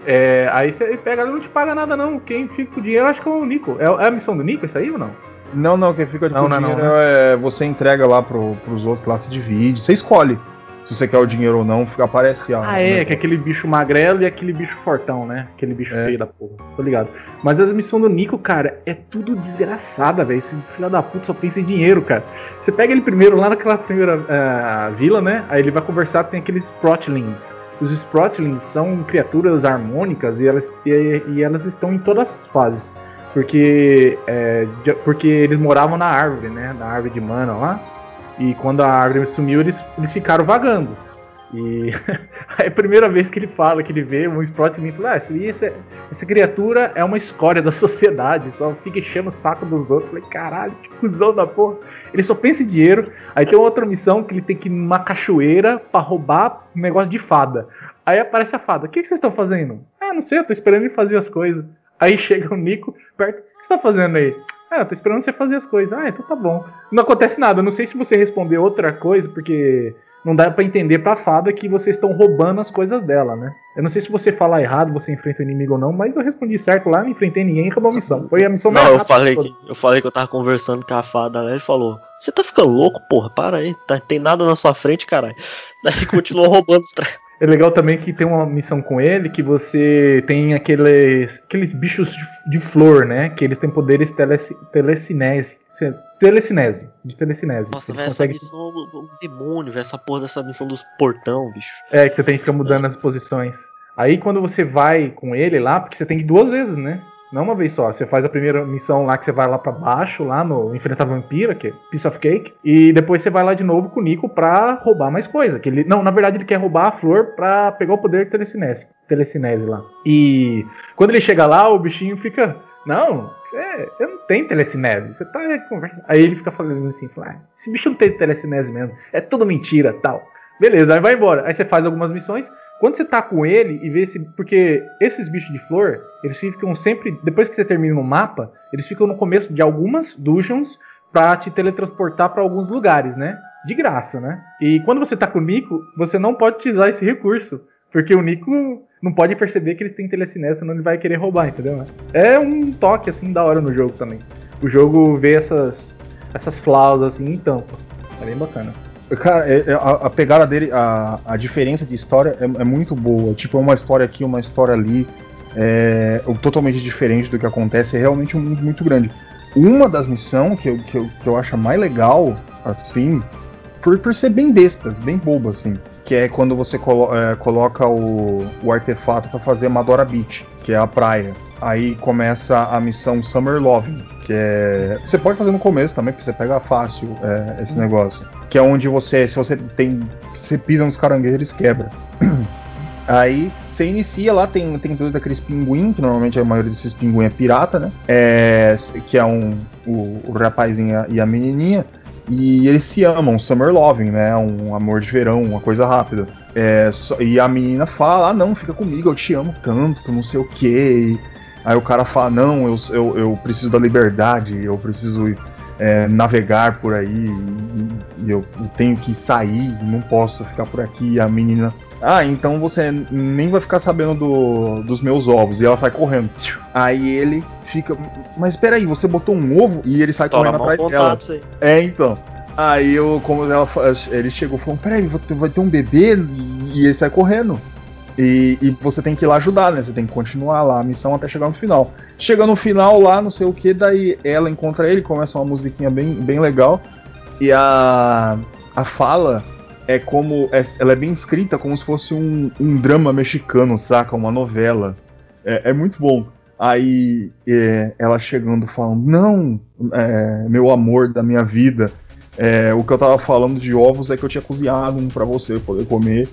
É, aí você pega, ele não te paga nada não. Quem fica com o dinheiro acho que é o Nico. É, é a missão do Nico isso aí ou não? Não, não, quem fica de Não, não, dinheiro não, é você entrega lá pro, pros outros, lá se divide. Você escolhe se você quer o dinheiro ou não, fica, aparece a. Ah, é, que é aquele bicho magrelo e aquele bicho fortão, né? Aquele bicho É. feio da porra. Tô ligado. Mas as missões do Nico, cara, é tudo desgraçada, velho. Esse filho da puta só pensa em dinheiro, cara. Você pega ele primeiro lá naquela primeira ah, vila, né? Aí ele vai conversar, tem aqueles Sprotlings. Os Sprotlings são criaturas harmônicas e elas, e, e elas estão em todas as fases. Porque, é, porque eles moravam na árvore, né? Na árvore de mana lá. E quando a árvore sumiu, eles, eles ficaram vagando. E aí <laughs> a primeira vez que ele fala, que ele vê um Sprotling, ele fala, ah, essa, essa criatura é uma escória da <laughs> sociedade, só fica enchendo o saco dos outros. Falei, caralho, que cuzão da porra. Ele só pensa em dinheiro. Aí tem outra missão que ele tem que ir numa cachoeira para roubar um negócio de fada. Aí aparece a fada. O que, que vocês estão fazendo? Ah, não sei, eu tô esperando ele fazer as coisas. Aí chega o Nico perto. O que você tá fazendo aí? Ah, eu tô esperando você fazer as coisas. Ah, então tá bom. Não acontece nada. Eu não sei se você responder outra coisa, porque não dá para entender pra fada que vocês estão roubando as coisas dela, né? Eu não sei se você falar errado, você enfrenta o inimigo ou não, mas eu respondi certo lá, não enfrentei ninguém e acabou a missão. Foi a missão Não, eu falei, que, eu falei que eu tava conversando com a fada, né? Ele falou: Você tá ficando louco, porra? Para aí, tá, tem nada na sua frente, caralho. Daí continuou roubando os trem. É legal também que tem uma missão com ele que você tem aqueles, aqueles bichos de, de flor, né? Que eles têm poderes tele, telecinese. Telecinese, de telecinese. Nossa, eles velho, conseguem... essa missão do demônio, velho, essa porra dessa missão dos portão, bicho. É, que você tem que ficar mudando as posições. Aí quando você vai com ele lá, porque você tem que ir duas vezes, né? Não uma vez só. Você faz a primeira missão lá que você vai lá para baixo, lá no Enfrentar Vampira, que é Piece of Cake. E depois você vai lá de novo com o Nico pra roubar mais coisa. Que ele, não, na verdade ele quer roubar a flor pra pegar o poder telecinese, telecinese lá. E quando ele chega lá, o bichinho fica. Não, eu não tenho telecinese. Você tá conversando. Aí ele fica falando assim: fala, ah, esse bicho não tem telecinese mesmo. É tudo mentira tal. Beleza, aí vai embora. Aí você faz algumas missões. Quando você tá com ele e vê esse. Porque esses bichos de flor, eles ficam sempre. Depois que você termina no mapa, eles ficam no começo de algumas dungeons pra te teletransportar para alguns lugares, né? De graça, né? E quando você tá com o Nico, você não pode utilizar esse recurso. Porque o Nico não pode perceber que eles têm telecinese, senão ele vai querer roubar, entendeu? É um toque assim da hora no jogo também. O jogo vê essas, essas flaws assim em tampa. É bem bacana. Cara, é- é- a, a pegada dele, a, a diferença de história é, é muito boa. Tipo, é uma história aqui, uma história ali. É totalmente diferente do que acontece. É realmente um mundo muito grande. Uma das missões que eu, que eu, que eu acho mais legal, assim, por, por ser bem bestas, bem boba, assim. Que é quando você colo é, coloca o, o artefato pra fazer Madora Beach, que é a praia. Aí começa a missão Summer Loving, que é. Você pode fazer no começo também, porque você pega fácil é, esse negócio. Que é onde você, se você tem. Você pisa nos caranguejos, quebra. <clears throat> Aí você inicia lá, tem, tem todos aqueles pinguim, que normalmente a maioria desses pinguim é pirata, né? É, que é um, o, o rapazinho e a, menininha. E eles se amam, Summer Loving, né? Um amor de verão, uma coisa rápida. É, e a menina fala: Ah, não, fica comigo, eu te amo tanto, não sei o que. Aí o cara fala: Não, eu, eu, eu preciso da liberdade, eu preciso é, navegar por aí, e, e eu tenho que sair, não posso ficar por aqui. E a menina: Ah, então você nem vai ficar sabendo do- dos meus ovos. E ela sai correndo. Aí ele fica: Mas peraí, você botou um ovo? E ele sai Estoura correndo atrás dela. aí. É, então. Aí eu, como ela, ele chegou falando, peraí, vai ter um bebê e ele sai correndo. E, e você tem que ir lá ajudar, né? Você tem que continuar lá a missão até chegar no final. Chega no final lá, não sei o que, daí ela encontra ele, começa uma musiquinha bem, bem legal. E a, a fala é como. é- ela é bem escrita como se fosse um, um drama mexicano, saca? Uma novela. É, é muito bom. Aí é, ela chegando falando, não, é, meu amor da minha vida. é, o que eu tava falando de ovos é que eu tinha cozinhado um pra você poder comer.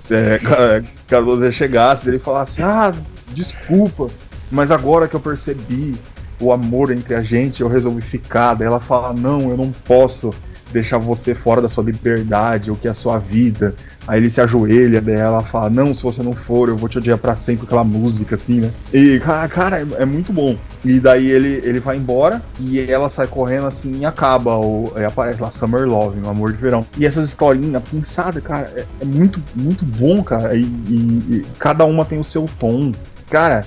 Se é, <laughs> ca- caso você chegasse, ele falasse, ah, desculpa, mas agora que eu percebi o amor entre a gente, eu resolvi ficar. Daí ela fala, não, eu não posso deixar você fora da sua liberdade, o que é a sua vida. Aí ele se ajoelha, daí ela fala, não, se você não for, eu vou te odiar pra sempre, aquela música assim, né? E, ca- cara, é, é muito bom. E daí ele, ele vai embora e ela sai correndo assim e acaba. O, aí aparece lá Summer Love, um amor de verão. E essas historinhas pensadas, cara, é, é muito, muito bom, cara. E, e- e cada uma tem o seu tom. Cara,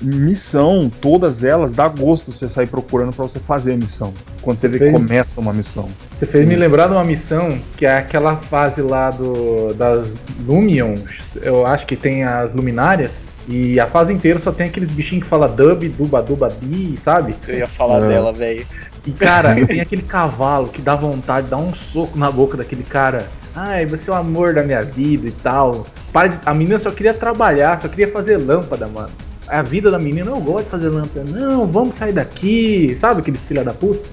missão, todas elas, dá gosto você sair procurando pra você fazer a missão. Quando você vê que Bem- começa uma missão. Você fez me lembrar de uma missão que é aquela fase lá do, das Lumions. Eu acho que tem as luminárias. E a fase inteira só tem aqueles bichinhos que fala dub, duba, duba, bi, sabe? Eu ia falar É. dela, velho. E cara, tem aquele cavalo que dá vontade de dar um soco na boca daquele cara. Ai, você é o amor da minha vida e tal. Para de- A menina só queria trabalhar, só queria fazer lâmpada, mano. A vida da menina, eu gosto de fazer lâmpada. Não, vamos sair daqui. Sabe aqueles filha da puta?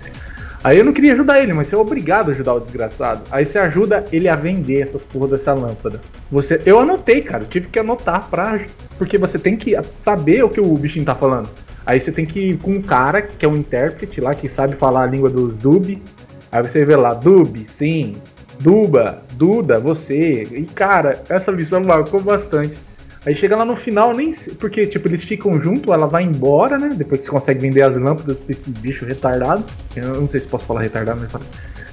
Aí eu não queria ajudar ele, mas você é obrigado a ajudar o desgraçado. Aí você ajuda ele a vender essas porra dessa lâmpada. Você, eu anotei, cara, eu tive que anotar pra. Porque você tem que saber o que o bichinho tá falando. Aí você tem que ir com um cara que é um intérprete lá, que sabe falar a língua dos dub. Aí você vê lá, dub, sim, duba, duda, você. E cara, essa missão marcou bastante. Aí chega lá no final, nem porque tipo eles ficam junto, ela vai embora, né? Depois que você consegue vender as lâmpadas pra esses bichos retardados. Eu não sei se posso falar retardado, mas fala.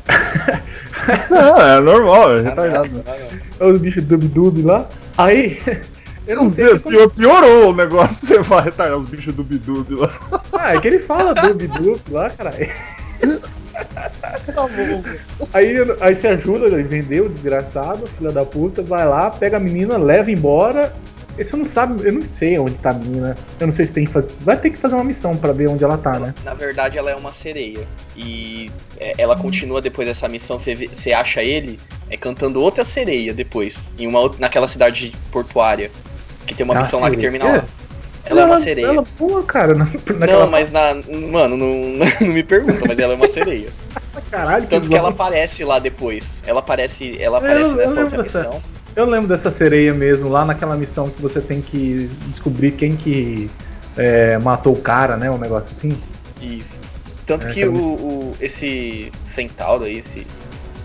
<laughs> não, é normal, é retardado. É os bichos dub-dub lá. Aí. <laughs> Eu não sei. Pior, piorou o negócio, <laughs> você vai retardar os bichos dub-dub lá. Ah, é que ele fala dub-dub lá, caralho. Tá bom. Aí, aí você ajuda ele vender o desgraçado, filha da puta, vai lá, pega a menina, leva embora você não sabe, eu não sei onde tá a menina. Eu não sei se tem que fazer. Vai ter que fazer uma missão para ver onde ela tá, né? Na verdade, ela é uma sereia. E é, ela continua depois dessa missão. Você, você acha ele é, cantando outra sereia depois. Em uma, naquela cidade portuária. Que tem uma ah, missão lá que termina lá. Ela, ela é uma sereia. Ela boa, cara. Na, <laughs> não, mas na. Mano, não, <laughs> não me pergunta, mas ela é uma sereia. <laughs> Caralho, Tanto que, que ela aparece lá depois. Ela aparece, ela aparece eu, nessa eu outra missão. Eu lembro dessa sereia mesmo, lá naquela missão que você tem que descobrir quem que é, matou o cara, né? Um negócio assim. Isso. Tanto é, que o, o, esse centauro aí, esse,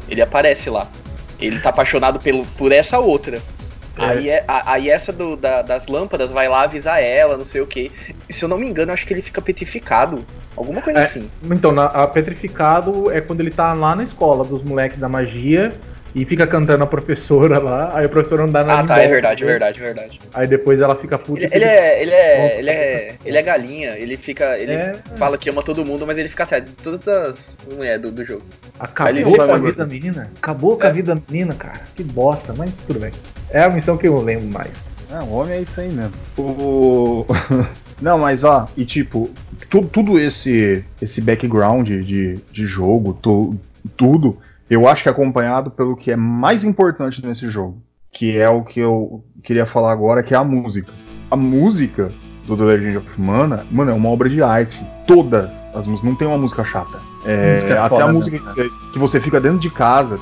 ele aparece lá. Ele tá apaixonado pelo, por essa outra. É. Aí, é, aí essa do, da, das lâmpadas vai lá avisar ela, não sei o que. Se eu não me engano, acho que ele fica petrificado. Alguma coisa é, assim. Então, na, a petrificado é quando ele tá lá na escola dos moleques da magia e fica cantando a professora lá, aí a professora não dá nada. Ah, tá, é verdade, é verdade, é verdade. Aí depois ela fica puta. Ele, ele é, ele é, ele é, ele é galinha, ele fica, ele é... fala que ama todo mundo, mas ele fica atrás de todas as mulheres do, do jogo. Acabou com a vida da menina? Acabou com a é. vida da menina, cara. Que bosta, mas tudo bem. É a missão que eu lembro mais. É, o homem é isso aí mesmo. O... <laughs> Não, mas ó, e tipo, tudo, tudo esse esse background de, de jogo, tu, tudo eu acho que é acompanhado pelo que é mais importante nesse jogo, que é o que eu queria falar agora, que é a música. A música do The Legend of Mana, mano, é uma obra de arte. Todas as músicas, não tem uma música chata. É, música é até foda, a música né? que, você, que, você, fica dentro de casa.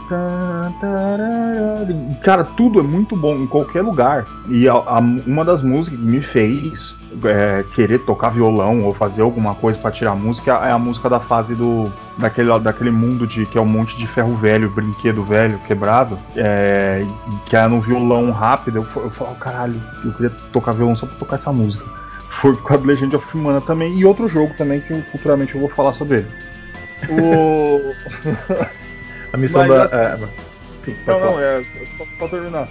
Cara, tudo é muito bom em qualquer lugar. E a, a, uma das músicas que me fez é, querer tocar violão ou fazer alguma coisa para tirar música é a música da fase do daquele, daquele mundo de que é um monte de ferro velho, brinquedo velho, quebrado, é, que é no violão rápido. Eu, eu falo, caralho, eu queria tocar violão só pra tocar essa música. Foi por causa do Legend of Mana também e outro jogo também que futuramente eu vou falar sobre ele. O... <laughs> a missão Mas, da. Assim, é... Enfim, não, não, é só, só terminar.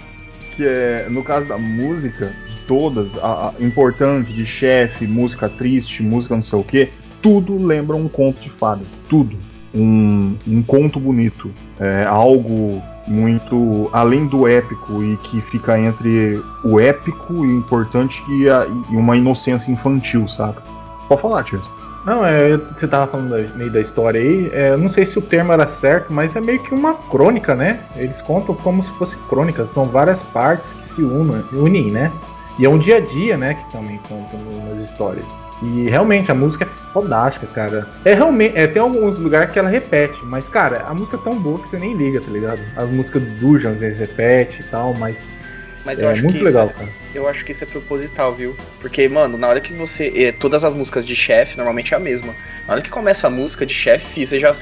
Que é, no caso da música, todas, a, a importante, de chefe, música triste, música não sei o que, tudo lembra um conto de fadas. Tudo. Um, um conto bonito. É, algo muito além do épico e que fica entre o épico e importante e, a, e uma inocência infantil, saca? Pode falar, Tio. Não, é, você tava falando da, meio da história aí. É, não sei se o termo era certo, mas é meio que uma crônica, né? Eles contam como se fosse crônica. São várias partes que se unem, unem né? E é um dia a dia, né? Que também contam nas histórias. E realmente a música é fodástica, cara. É realmente. É, tem alguns lugares que ela repete, mas, cara, a música é tão boa que você nem liga, tá ligado? A música do Dujan às vezes repete e tal, mas mas é eu acho muito que legal, isso, cara. Eu acho que isso é proposital, viu? Porque, mano, na hora que você. Eh, todas as músicas de chefe normalmente é a mesma. Na hora que começa a música de chefe, você já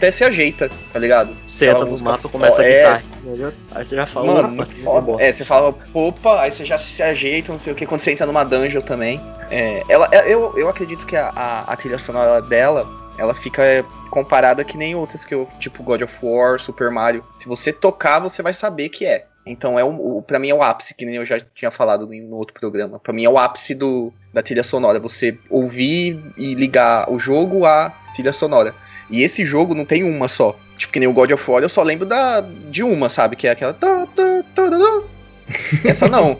até se ajeita, tá ligado? Você entra no mapa e começa a gritar. É, aí você já fala, mano, muito foda. É, você fala, opa, aí você já se ajeita, não sei o que, quando você entra numa dungeon também. É, ela, é, eu, eu acredito que a, a, a trilha sonora dela, ela fica comparada que nem outras que eu, tipo God of War, Super Mario. Se você tocar, você vai saber que é. Então é o, o para mim é o ápice, que nem eu já tinha falado no outro programa. Para mim é o ápice do, da trilha sonora, você ouvir e ligar o jogo à trilha sonora. E esse jogo não tem uma só. Tipo que nem o God of War, eu só lembro da de uma, sabe, que é aquela Essa não.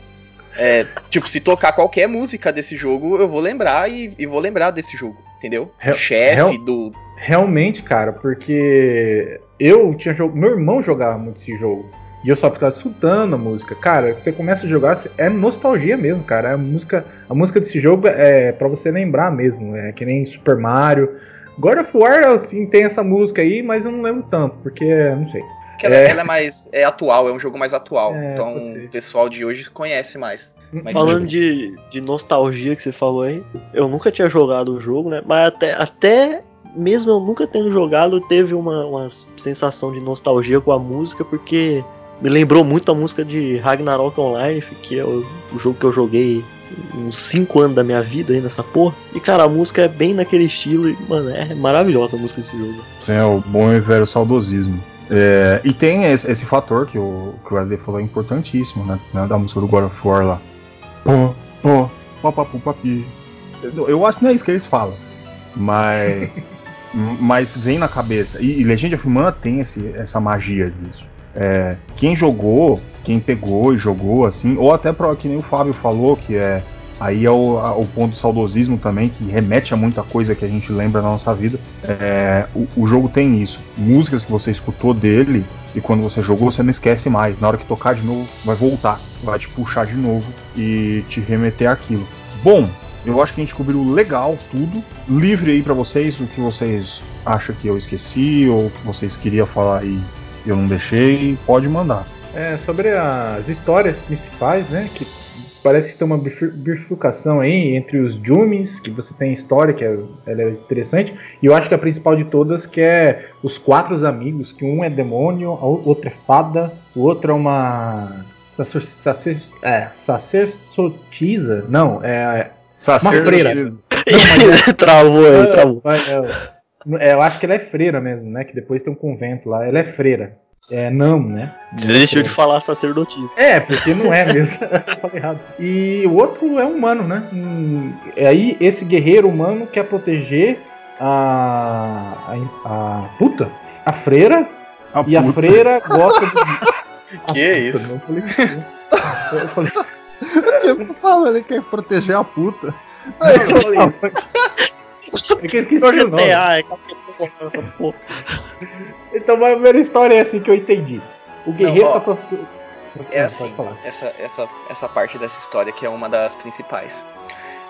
É, tipo, se tocar qualquer música desse jogo, eu vou lembrar e, e vou lembrar desse jogo, entendeu? Real, Chefe real, do Realmente, cara, porque eu tinha jogo, meu irmão jogava muito esse jogo. E eu só ficava escutando a música. Cara, você começa a jogar, é nostalgia mesmo, cara. A música, a música desse jogo é para você lembrar mesmo. É que nem Super Mario. God of War, assim, tem essa música aí, mas eu não lembro tanto, porque não sei. Porque ela, É. ela é mais é atual, é um jogo mais atual. É, então o pessoal de hoje conhece mais. Mas Falando de, de nostalgia que você falou aí, eu nunca tinha jogado o jogo, né? Mas até, até mesmo eu nunca tendo jogado, teve uma, uma sensação de nostalgia com a música, porque me lembrou muito a música de Ragnarok Online, que é o, o jogo que eu joguei uns 5 anos da minha vida aí nessa porra. E cara, a música é bem naquele estilo e, mano, é maravilhosa a música desse jogo. É o bom e velho saudosismo. É, e tem esse, esse fator que o, que o Wesley falou é importantíssimo, né? né, Da música do God of War lá. Pô, pô, papapu, papi. Eu, eu acho que não é isso que eles falam. Mas. <laughs> mas vem na cabeça. E, e Legend of Mana tem esse, essa magia disso. É, quem jogou, quem pegou e jogou, assim, ou até pro, que nem o Fábio falou, que é. Aí é o, o ponto do saudosismo também, que remete a muita coisa que a gente lembra na nossa vida. É, o, o jogo tem isso. Músicas que você escutou dele e quando você jogou, você não esquece mais. Na hora que tocar de novo, vai voltar, vai te puxar de novo e te remeter àquilo. Bom, eu acho que a gente cobriu legal tudo. Livre aí pra vocês o que vocês acham que eu esqueci ou que vocês queriam falar e eu não deixei. Pode mandar. É, sobre as histórias principais, né? Que parece que tem uma bifur- bifurcação aí entre os Jumis, que você tem história, que é, ela é interessante, e eu acho que a principal de todas que é os quatro amigos, que um é demônio, a o- outro é fada, o outro é uma sacer, sacer, é, sacerdotisa, não, é uma freira. <laughs> Não, mas travou aí, travou. É, é, eu acho que ela é freira mesmo, né? Que depois tem um convento lá. Ela é freira. É, não, né? Desistiu de falar sacerdotisa. É, porque não é mesmo. <laughs> Eu falei errado. E o outro é humano, né? E aí esse guerreiro humano quer proteger a. a, a puta, a freira. A e a puta. freira <laughs> gosta de. <laughs> Que a isso? Não falei, eu falei, Você fala, ele quer proteger a puta. não, eu falei isso. É que eu esqueci o eu nome. ai, essa porra. <laughs> Então, a primeira história é assim que eu entendi. O guerreiro Não, ó, tá protegendo. É Ah, assim, essa, essa, essa parte dessa história que é uma das principais.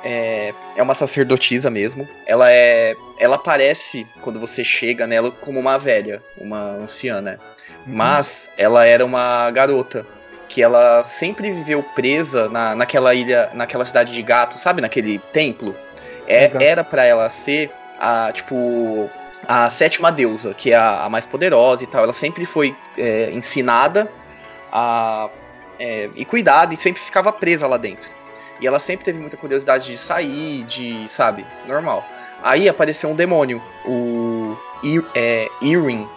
É, é uma sacerdotisa mesmo. Ela é. Ela aparece, quando você chega nela, como uma velha, uma anciã, né? Uhum. Mas ela era uma garota. Que ela sempre viveu presa na, naquela ilha, naquela cidade de gato, sabe? Naquele templo. É, era para ela ser a, tipo, a sétima deusa, que é a, a mais poderosa e tal. Ela sempre foi é, ensinada a, é, e cuidada e sempre ficava presa lá dentro. E ela sempre teve muita curiosidade de sair, de, sabe, normal. Aí apareceu um demônio, o Ir, é.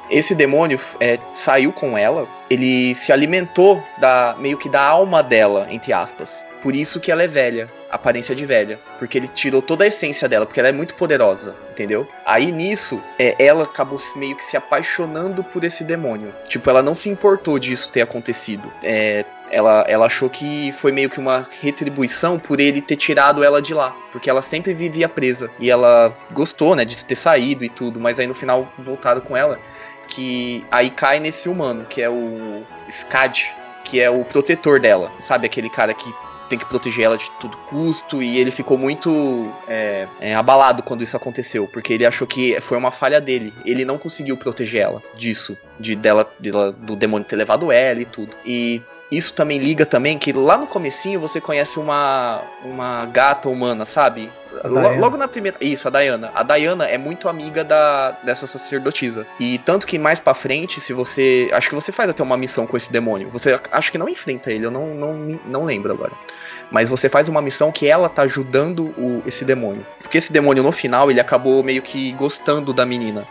Esse demônio é, saiu com ela, ele se alimentou da meio que da alma dela, entre aspas. Por isso que ela é velha, aparência de velha, porque ele tirou toda a essência dela, porque ela é muito poderosa, entendeu? Aí nisso, é, ela acabou meio que se apaixonando por esse demônio. Tipo, ela não se importou disso ter acontecido. É, ela, ela achou que foi meio que uma retribuição por ele ter tirado ela de lá. Porque ela sempre vivia presa. E ela gostou, né, de ter saído e tudo. Mas aí no final voltaram com ela. Que aí cai nesse humano, que é o Skad, que é o protetor dela. Sabe aquele cara que tem que proteger ela de todo custo. E ele ficou muito é, é, abalado quando isso aconteceu. Porque ele achou que foi uma falha dele. Ele não conseguiu proteger ela disso. De dela, do demônio ter levado ela e tudo. E isso também liga também que lá no comecinho você conhece uma uma gata humana, sabe? Logo na primeira, isso, a Diana. A Diana é muito amiga da dessa sacerdotisa. E tanto que mais pra frente, se você, acho que você faz até uma missão com esse demônio. Você acho que não enfrenta ele, eu não não, não lembro agora. Mas você faz uma missão que ela tá ajudando o, esse demônio. Porque esse demônio no final ele acabou meio que gostando da menina.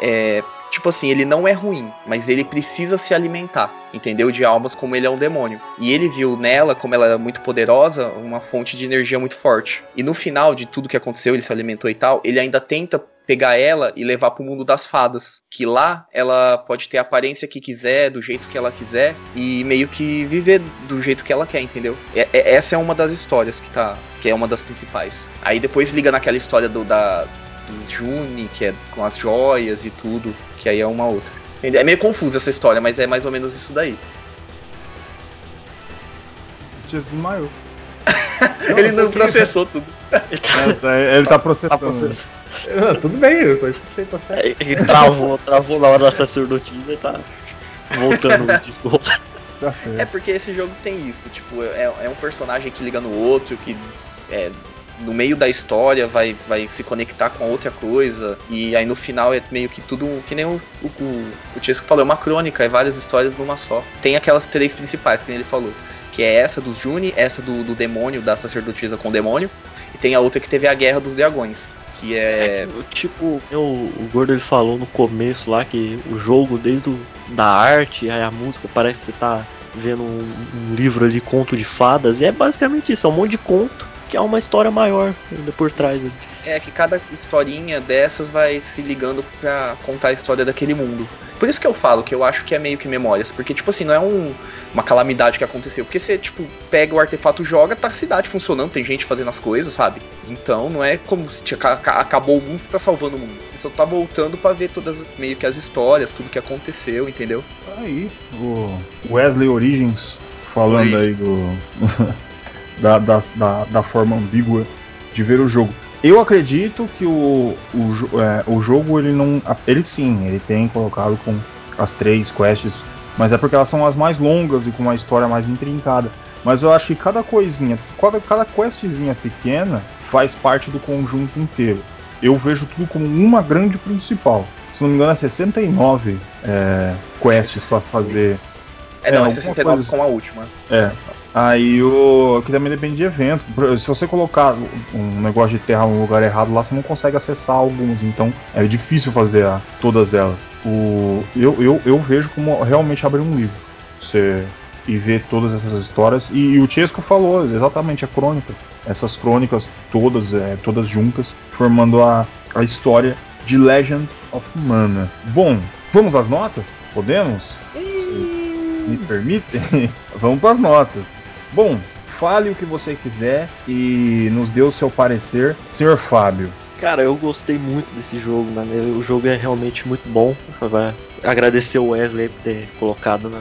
É, tipo assim, ele não é ruim, mas ele precisa se alimentar, entendeu? De almas como ele é um demônio. E ele viu nela, como ela é muito poderosa, uma fonte de energia muito forte. E no final de tudo que aconteceu, ele se alimentou e tal, ele ainda tenta pegar ela e levar pro mundo das fadas, que lá ela pode ter a aparência que quiser, do jeito que ela quiser e meio que viver do jeito que ela quer, entendeu? É- é- essa é uma das histórias que tá, que é uma das principais. Aí depois liga naquela história do da do Juni, que é com as joias e tudo, que aí é uma outra. É meio confusa essa história, mas é mais ou menos isso daí. Tia desmaiou. <laughs> Ele não processou tudo. <laughs> É, Ele tá processando. Tá processando. Ah, tudo bem, eu só escutei, tá certo. É, Ele travou, travou na hora da sacerdotisa e tá voltando o <laughs> disco. Tá. É porque esse jogo tem isso, tipo, é, é um personagem que liga no outro, que é, no meio da história vai, vai se conectar com outra coisa, e aí no final é meio que tudo, que nem o, o, o, Chesco falou, é uma crônica, é várias histórias numa só. Tem aquelas três principais, que ele falou, que é essa dos Juni, essa do, do demônio, da sacerdotisa com o demônio, e tem a outra que teve a Guerra dos Dragões, que é... É, tipo, o, o Gordo ele falou no começo lá que o jogo, desde o, da arte, a música, parece que você tá vendo um, um livro ali, conto de fadas, e é basicamente isso, é um monte de conto, que é uma história maior ainda por trás. ali. É que cada historinha dessas vai se ligando pra contar a história daquele mundo. Por isso que eu falo que eu acho que é meio que memórias. Porque, tipo assim, não é um- uma calamidade que aconteceu. Porque você, tipo, pega o artefato, joga, tá a cidade funcionando, tem gente fazendo as coisas, sabe? Então não é como se acabou o mundo, você tá salvando o mundo. Você só tá voltando pra ver todas meio que as histórias, tudo que aconteceu, entendeu? Tá aí, o Wesley Origins falando aí do. <laughs> da, da, da, da forma ambígua de ver o jogo. Eu acredito que o, o, é, o jogo, ele não. Ele sim, ele tem colocado com as três quests, mas é porque elas são as mais longas e com uma história mais intrincada. Mas eu acho que cada coisinha, cada, cada questzinha pequena faz parte do conjunto inteiro. Eu vejo tudo como uma grande principal. Se não me engano, é 69 é, quests pra fazer É, É, não, é alguma 69 coisa. com a última. é. Aí o. que também depende de evento. Se você colocar um negócio de terra no lugar errado lá, você não consegue acessar alguns. Então é difícil fazer a- todas elas. O, eu, eu, eu vejo como realmente abrir um livro. Você e ver todas essas histórias. E, e o Chesco falou exatamente, é crônicas. Essas crônicas todas, é, todas juntas, formando a, a história de Legend of Mana. Bom, vamos às notas? Podemos? me permitem, <laughs> vamos para as notas. Bom, fale o que você quiser e nos dê o seu parecer, senhor Fábio. Cara, eu gostei muito desse jogo, mano. O jogo é realmente muito bom. Vai agradecer o Wesley por ter colocado, né?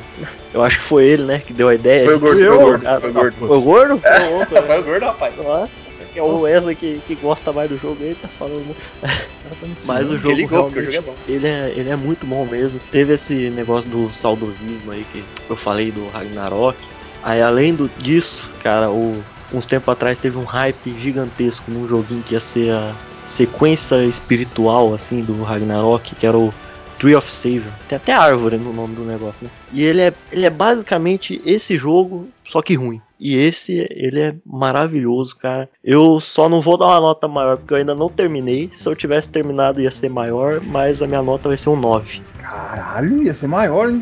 Eu acho que foi ele, né, que deu a ideia. Foi o gordo, foi o gordo, Ah, foi o gordo. Foi o gordo? Foi o louco, né? Foi o gordo, rapaz. Nossa, é o Wesley que, que gosta mais do jogo aí, tá falando. <laughs> Mas o Ele jogo ligou, o realmente, jogo é bom. ele é, ele é muito bom mesmo. Teve esse negócio do saudosismo aí que eu falei do Ragnarok. Aí além do, disso, cara, o, uns tempos atrás teve um hype gigantesco num joguinho que ia ser a sequência espiritual assim do Ragnarok, que era o Tree of Savior. Tem até árvore no nome do negócio, né? E ele é, ele é basicamente esse jogo, só que ruim. E esse, ele é maravilhoso, cara. Eu só não vou dar uma nota maior, porque eu ainda não terminei. Se eu tivesse terminado, ia ser maior, mas a minha nota vai ser um 9. Caralho, ia ser maior, hein?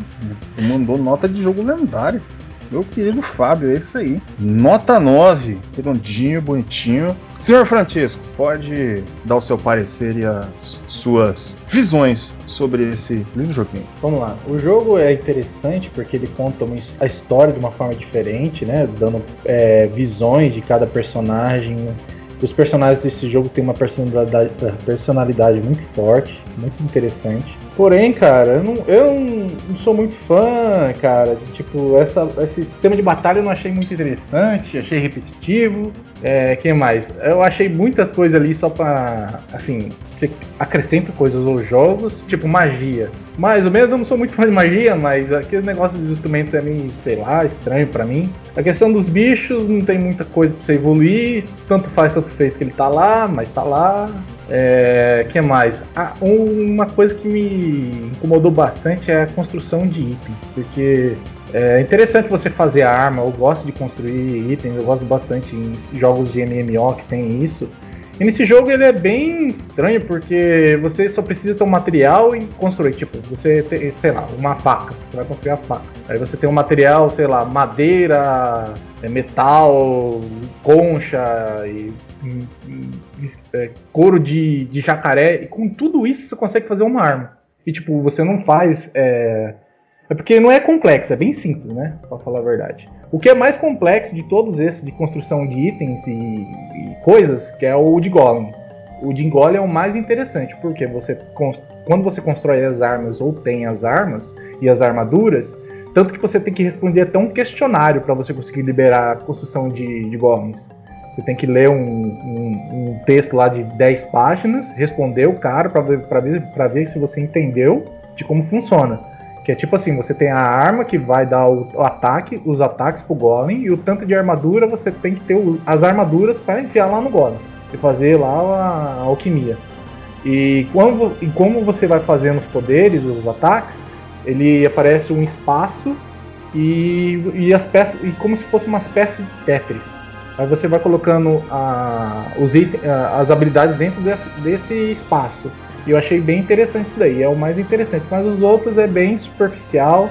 Mandou nota de jogo lendário. Meu querido Fábio, é isso aí. Nota 9, redondinho, bonitinho. Senhor Francisco, pode dar o seu parecer e as suas visões sobre esse lindo joguinho. Vamos lá. O jogo é interessante porque ele conta uma a história de uma forma diferente, né? Dando é, visões de cada personagem. Os personagens desse jogo têm uma personalidade, personalidade muito forte, muito interessante. Porém, cara, eu não, eu não sou muito fã, cara. Tipo, essa, esse sistema de batalha eu não achei muito interessante, achei repetitivo. É, que mais? Eu achei muita coisa ali só pra. Assim, você acrescenta coisas aos jogos, tipo magia. Mais ou menos, eu não sou muito fã de magia, mas aquele negócio dos instrumentos é meio, sei lá, estranho pra mim. A questão dos bichos, não tem muita coisa pra você evoluir. Tanto faz, tanto fez que ele tá lá, mas tá lá. É, que mais? Ah, um- uma coisa que me incomodou bastante é a construção de itens, porque é interessante você fazer a arma. Eu gosto de construir itens, eu gosto bastante em jogos de MMO que tem isso. E nesse jogo ele é bem estranho porque você só precisa ter um material e construir. Tipo, você tem, sei lá, uma faca. Você vai construir a faca. Aí você tem um material, sei lá, madeira, é, metal, concha e- é, couro de, de jacaré. E com tudo isso você consegue fazer uma arma. E tipo, você não faz. É, é porque não é complexo, é bem simples, né? Pra falar a verdade. O que é mais complexo de todos esses de construção de itens e, e coisas, que é o de Golem. O de Golem é o mais interessante, porque você quando você constrói as armas ou tem as armas e as armaduras, tanto que você tem que responder até um questionário para você conseguir liberar a construção de, de golems. Você tem que ler um, um, um texto lá de 10 páginas, responder o cara para ver, ver, ver se você entendeu de como funciona. Que é tipo assim, você tem a arma que vai dar o, o ataque, os ataques pro golem, e o tanto de armadura você tem que ter o, as armaduras para enfiar lá no golem. E fazer lá a, a alquimia. E, quando, e como você vai fazendo os poderes, os ataques, ele aparece um espaço e, e as peças. E como se fosse umas peças de Tetris. Aí você vai colocando a, os a, as habilidades dentro desse, desse espaço. E eu achei bem interessante isso daí, é o mais interessante. Mas os outros é bem superficial,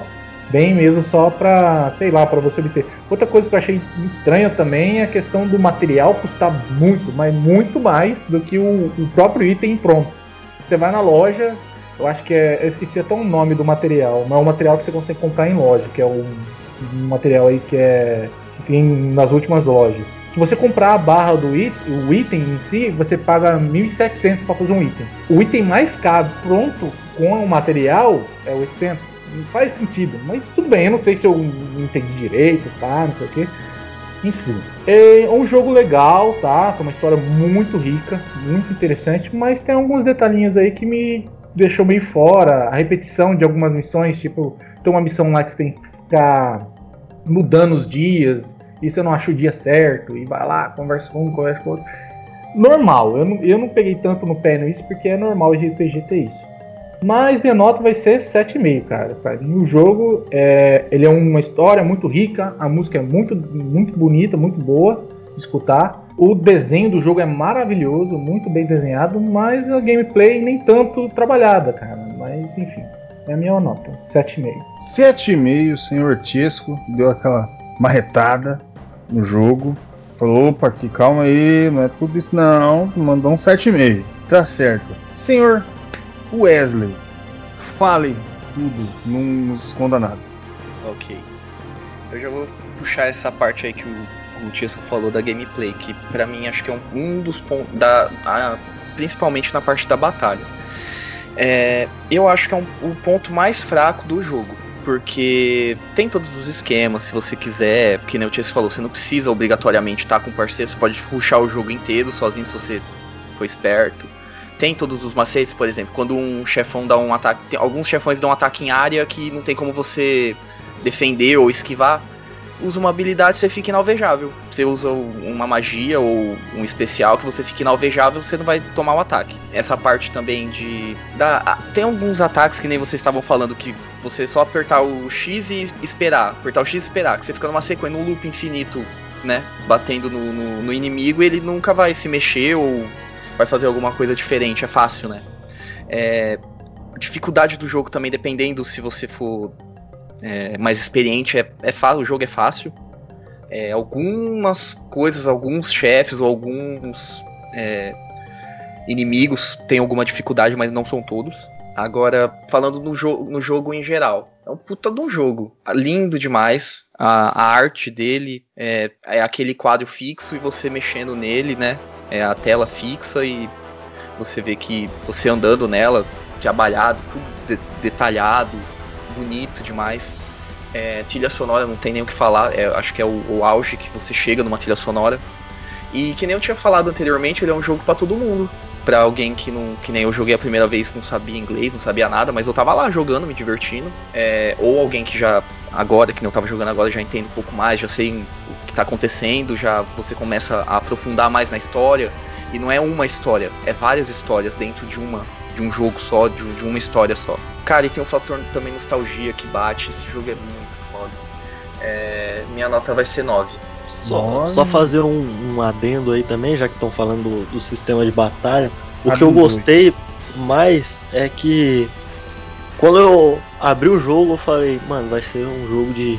bem mesmo só pra, sei lá, para você obter. Outra coisa que eu achei estranha também é a questão do material custar muito, mas muito mais do que o, o próprio item pronto. Você vai na loja, eu acho que é, eu esqueci até o nome do material, mas é um material que você consegue comprar em loja, que é um, um material aí que é que tem nas últimas lojas. Se você comprar a barra do item, o item em si, você paga 1.700 para fazer um item. O item mais caro pronto com o material é 800. Não faz sentido, mas tudo bem. Eu não sei se eu entendi direito, tá? Não sei o que. Enfim, é um jogo legal, tá? Com uma história muito rica, muito interessante, mas tem alguns detalhinhos aí que me deixou meio fora. A repetição de algumas missões, tipo, tem uma missão lá que você tem que ficar mudando os dias, e você não acha o dia certo, e vai lá, conversa com um, conversa com outro. Normal, eu não, eu não peguei tanto no pé nisso porque é normal de RPG ter isso. Mas minha nota vai ser 7,5, cara. Pra mim, o jogo é, ele é uma história muito rica, a música é muito, muito bonita, muito boa de escutar. O desenho do jogo é maravilhoso, muito bem desenhado, mas a gameplay nem tanto trabalhada, cara. Mas enfim, é a minha nota, 7,5. 7,5, senhor Tisco deu aquela marretada no jogo. Falou, opa, aqui, calma aí, não é tudo isso não. Mandou um 7,5. Tá certo. Senhor Wesley, fale tudo, não nos esconda nada. Ok. Eu já vou puxar essa parte aí que o, o Tiesco falou da gameplay, que pra mim acho que é um, um dos pontos. Da, a, principalmente na parte da batalha. É, eu acho que é um, o ponto mais fraco do jogo porque tem todos os esquemas, se você quiser, porque nem o Chase falou, você não precisa obrigatoriamente estar com parceiro, você pode ruxar o jogo inteiro sozinho se você for esperto. Tem todos os macetes, por exemplo, quando um chefão dá um ataque, tem, alguns chefões dão um ataque em área que não tem como você defender ou esquivar usa uma habilidade você fica inalvejável. Você usa uma magia ou um especial que você fica inalvejável, você não vai tomar o ataque. Essa parte também de. Da, tem alguns ataques que nem vocês estavam falando que você só apertar o X e esperar. Apertar o X e esperar, que você fica numa sequência, num loop infinito, né? Batendo no, no, no inimigo ele nunca vai se mexer ou vai fazer alguma coisa diferente. É fácil, né? É, dificuldade do jogo também, dependendo se você for é, mais experiente, é, é fácil, o jogo é fácil. É, algumas coisas, alguns chefes ou alguns é, inimigos têm alguma dificuldade, mas não são todos. Agora, falando no, jo no jogo em geral, é um puta de um jogo. Lindo demais. A, a arte dele é, é, aquele quadro fixo e você mexendo nele, né? É a tela fixa e você vê que você andando nela, trabalhado, tudo de detalhado, bonito demais. É, trilha sonora, não tem nem o que falar, é, acho que é o, o, auge que você chega numa trilha sonora. E que nem eu tinha falado anteriormente, ele é um jogo para todo mundo. Pra alguém que não. Que nem eu joguei a primeira vez, não sabia inglês, não sabia nada, mas eu tava lá jogando, me divertindo. É, ou alguém que já. Agora, que não tava jogando agora, já entende um pouco mais, já sei o que tá acontecendo, já você começa a aprofundar mais na história. E não é uma história, é várias histórias dentro de uma de um jogo só, de, de, uma história só. Cara, e tem um fator também nostalgia que bate, esse jogo é muito foda. É, minha nota vai ser 9. Só, só fazer um, um, adendo aí também, já que estão falando do, do, sistema de batalha. O que eu gostei mais é que quando eu abri o jogo eu falei, mano, vai ser um jogo de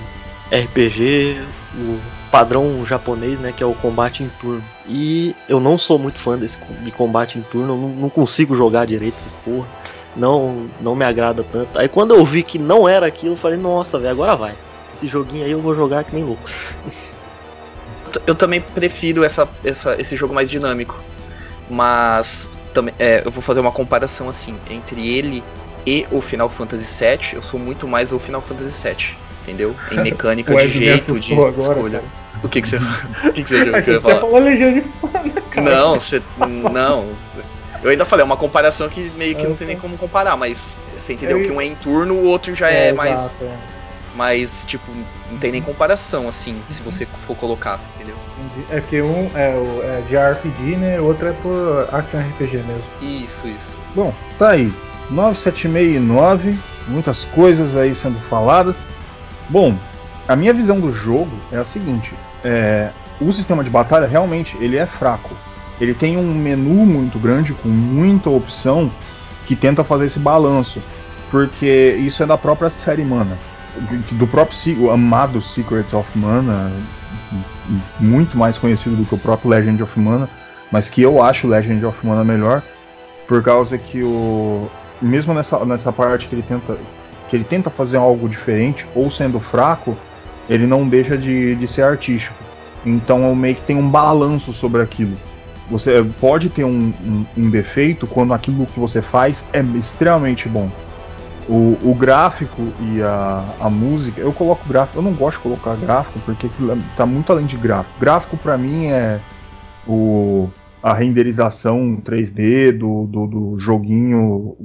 RPG, o padrão japonês, né, que é o combate em turno. E eu não sou muito fã desse de combate em turno, não, não consigo jogar direito essas porra. Não, não me agrada tanto. Aí quando eu vi que não era aquilo, eu falei, nossa, velho, agora vai. Esse joguinho aí eu vou jogar que nem louco. <laughs> Eu também prefiro essa, essa, esse jogo mais dinâmico. Mas também, é, eu vou fazer uma comparação assim entre ele e o Final Fantasy VII. Eu sou muito mais o Final Fantasy VII entendeu? Em <laughs> mecânica de jeito, de agora, escolha. O que que você, <laughs> o que que você, que você falou Legião de Fana, cara. <laughs> Não, você, não. Eu ainda falei, é uma comparação que meio que não tem nem como comparar, mas você entendeu Eu- que um é em turno, o outro já é, mais, exato, é. mais, tipo, não tem nem comparação, assim, se você for colocar, entendeu? É que um é, o, é de RPG, né? O outro é por Action RPG mesmo. Isso, isso. Bom, tá aí. 976 e 9, muitas coisas aí sendo faladas. Bom, a minha visão do jogo é a seguinte: é, o sistema de batalha realmente ele é fraco. Ele tem um menu muito grande com muita opção que tenta fazer esse balanço, porque isso é da própria série Mana, do próprio o amado Secret of Mana, muito mais conhecido do que o próprio Legend of Mana, mas que eu acho Legend of Mana melhor, por causa que o mesmo nessa, nessa parte que ele tenta que ele tenta fazer algo diferente ou sendo fraco, ele não deixa de, de ser artístico. Então meio que tem um balanço sobre aquilo. Você pode ter um, um, um defeito quando aquilo que você faz é extremamente bom. O, o gráfico e a, a música, eu coloco gráfico, eu não gosto de colocar gráfico porque é- tá muito além de gráfico. Gráfico pra mim é o, a renderização 3D do, do, do joguinho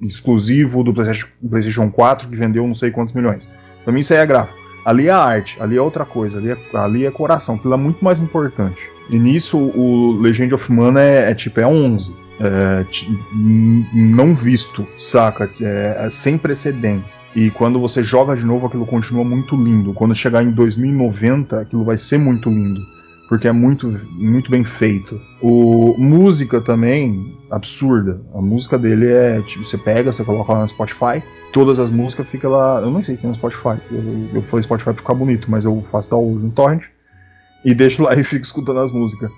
exclusivo do PlayStation, PlayStation 4 que vendeu não sei quantos milhões. Pra mim isso aí é gráfico. Ali é arte, ali é outra coisa, ali é, ali é coração, aquilo é muito mais importante. E nisso o Legend of Mana é, é tipo é 11. É, não visto, saca? É, é sem precedentes. E quando você joga de novo, aquilo continua muito lindo. Quando chegar em 2090, aquilo vai ser muito lindo. Porque é muito, muito bem feito. O música também, absurda. A música dele é tipo, você pega, você coloca lá no Spotify, todas as músicas ficam lá. Eu não sei se tem no Spotify. Eu, eu falei Spotify pra ficar bonito, mas eu faço download no torrent e deixo lá <laughs> e fico escutando as músicas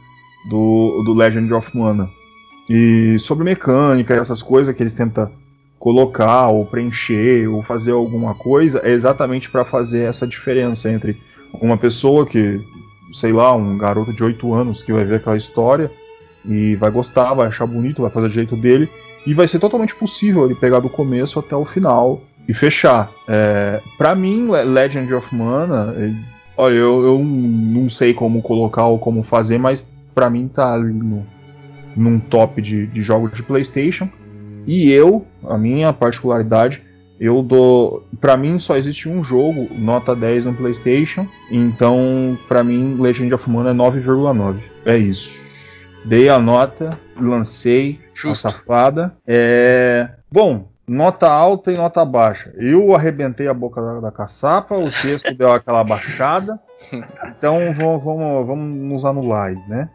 do, do Legend of Mana. E sobre mecânica, essas coisas que eles tentam colocar ou preencher ou fazer alguma coisa, é exatamente para fazer essa diferença entre uma pessoa que, sei lá, um garoto de 8 anos que vai ver aquela história e vai gostar, vai achar bonito, vai fazer do jeito dele, e vai ser totalmente possível ele pegar do começo até o final e fechar. É, para mim, Le- Legend of Mana, é, olha, eu, eu não sei como colocar ou como fazer, mas para mim tá ali no, num top de, de jogos de PlayStation. E eu, a minha particularidade, eu dou. Pra mim só existe um jogo, nota 10 no PlayStation. Então, pra mim, Legend of Mana é 9,9. É isso. Dei a nota, lancei Justo. a safada. É. Bom, nota alta e nota baixa. Eu arrebentei a boca da, da caçapa, o texto <laughs> deu aquela baixada. <laughs> Então vamos, vamos, vamos nos anular aí, né?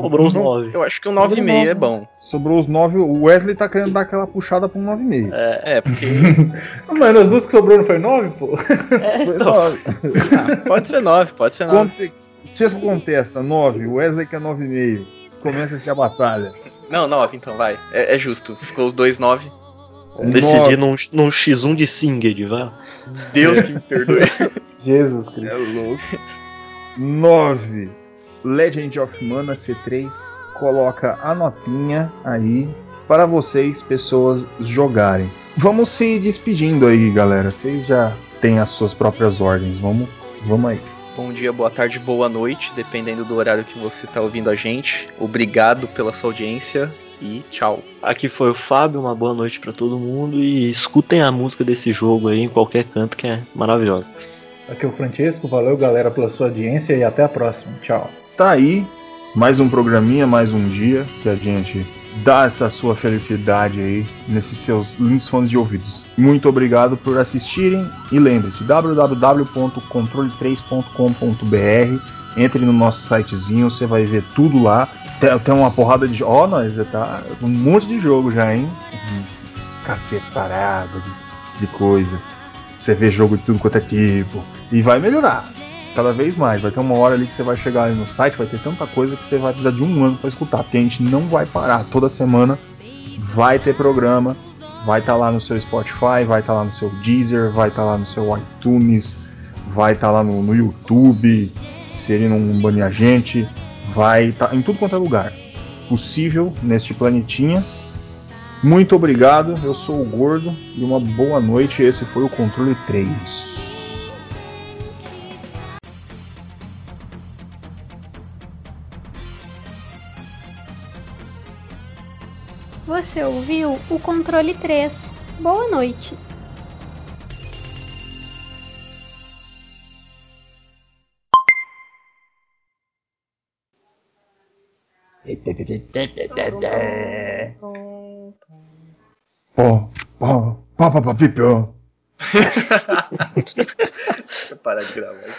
Sobrou os Não. nove. Eu acho que o 9,5 é bom. Sobrou os 9. O Wesley tá querendo dar aquela puxada pra um 9,5. É, É, porque <laughs> Mano, as duas que sobrou não foi nove, pô? é, <laughs> Foi então. nove. pode ser 9, pode ser 9. Conte... Chesco contesta, 9. O Wesley quer 9,5. Começa-se a batalha. Não, 9 então, vai. É, é justo. Ficou os dois 9. Vamos decidir num, num X1 de Singed, vai. Deus que me perdoe. <laughs> Jesus Cristo. É louco. 9. Legend of Mana C3 coloca a notinha aí para vocês, pessoas, jogarem. Vamos se despedindo aí, galera. Vocês já têm as suas próprias ordens. Vamos, vamos aí. Bom dia, boa tarde, boa noite, dependendo do horário que você está ouvindo a gente. Obrigado pela sua audiência e tchau. Aqui foi o Fábio, uma boa noite pra todo mundo e escutem a música desse jogo aí em qualquer canto que é maravilhosa. Aqui é o Francesco, valeu galera pela sua audiência e até a próxima. Tchau. Tá aí, mais um programinha, mais um dia que a gente dá essa sua felicidade aí nesses seus lindos fones de ouvidos. Muito obrigado por assistirem e lembre-se www.controle3.com.br. Entre no nosso sitezinho, você vai ver tudo lá. Tem, tem uma porrada de. Ó, nós tá um monte de jogo já, hein? Uhum. Cacetarada de, de coisa. Você vê jogo de tudo quanto é tipo. E vai melhorar cada vez mais. Vai ter uma hora ali que você vai chegar ali no site, vai ter tanta coisa que você vai precisar de um ano para escutar. Porque a gente não vai parar. Toda semana vai ter programa. Vai estar lá no seu Spotify, vai estar lá no seu Deezer, vai estar lá no seu iTunes, vai estar lá no, no YouTube. Se ele não banir a gente, vai estar em tudo quanto é lugar possível neste planetinha. Muito obrigado, eu sou o Gordo e uma boa noite. Esse foi o Controle 3. Você ouviu o Controle 3. Boa noite. Pó, pó, parar de gravar.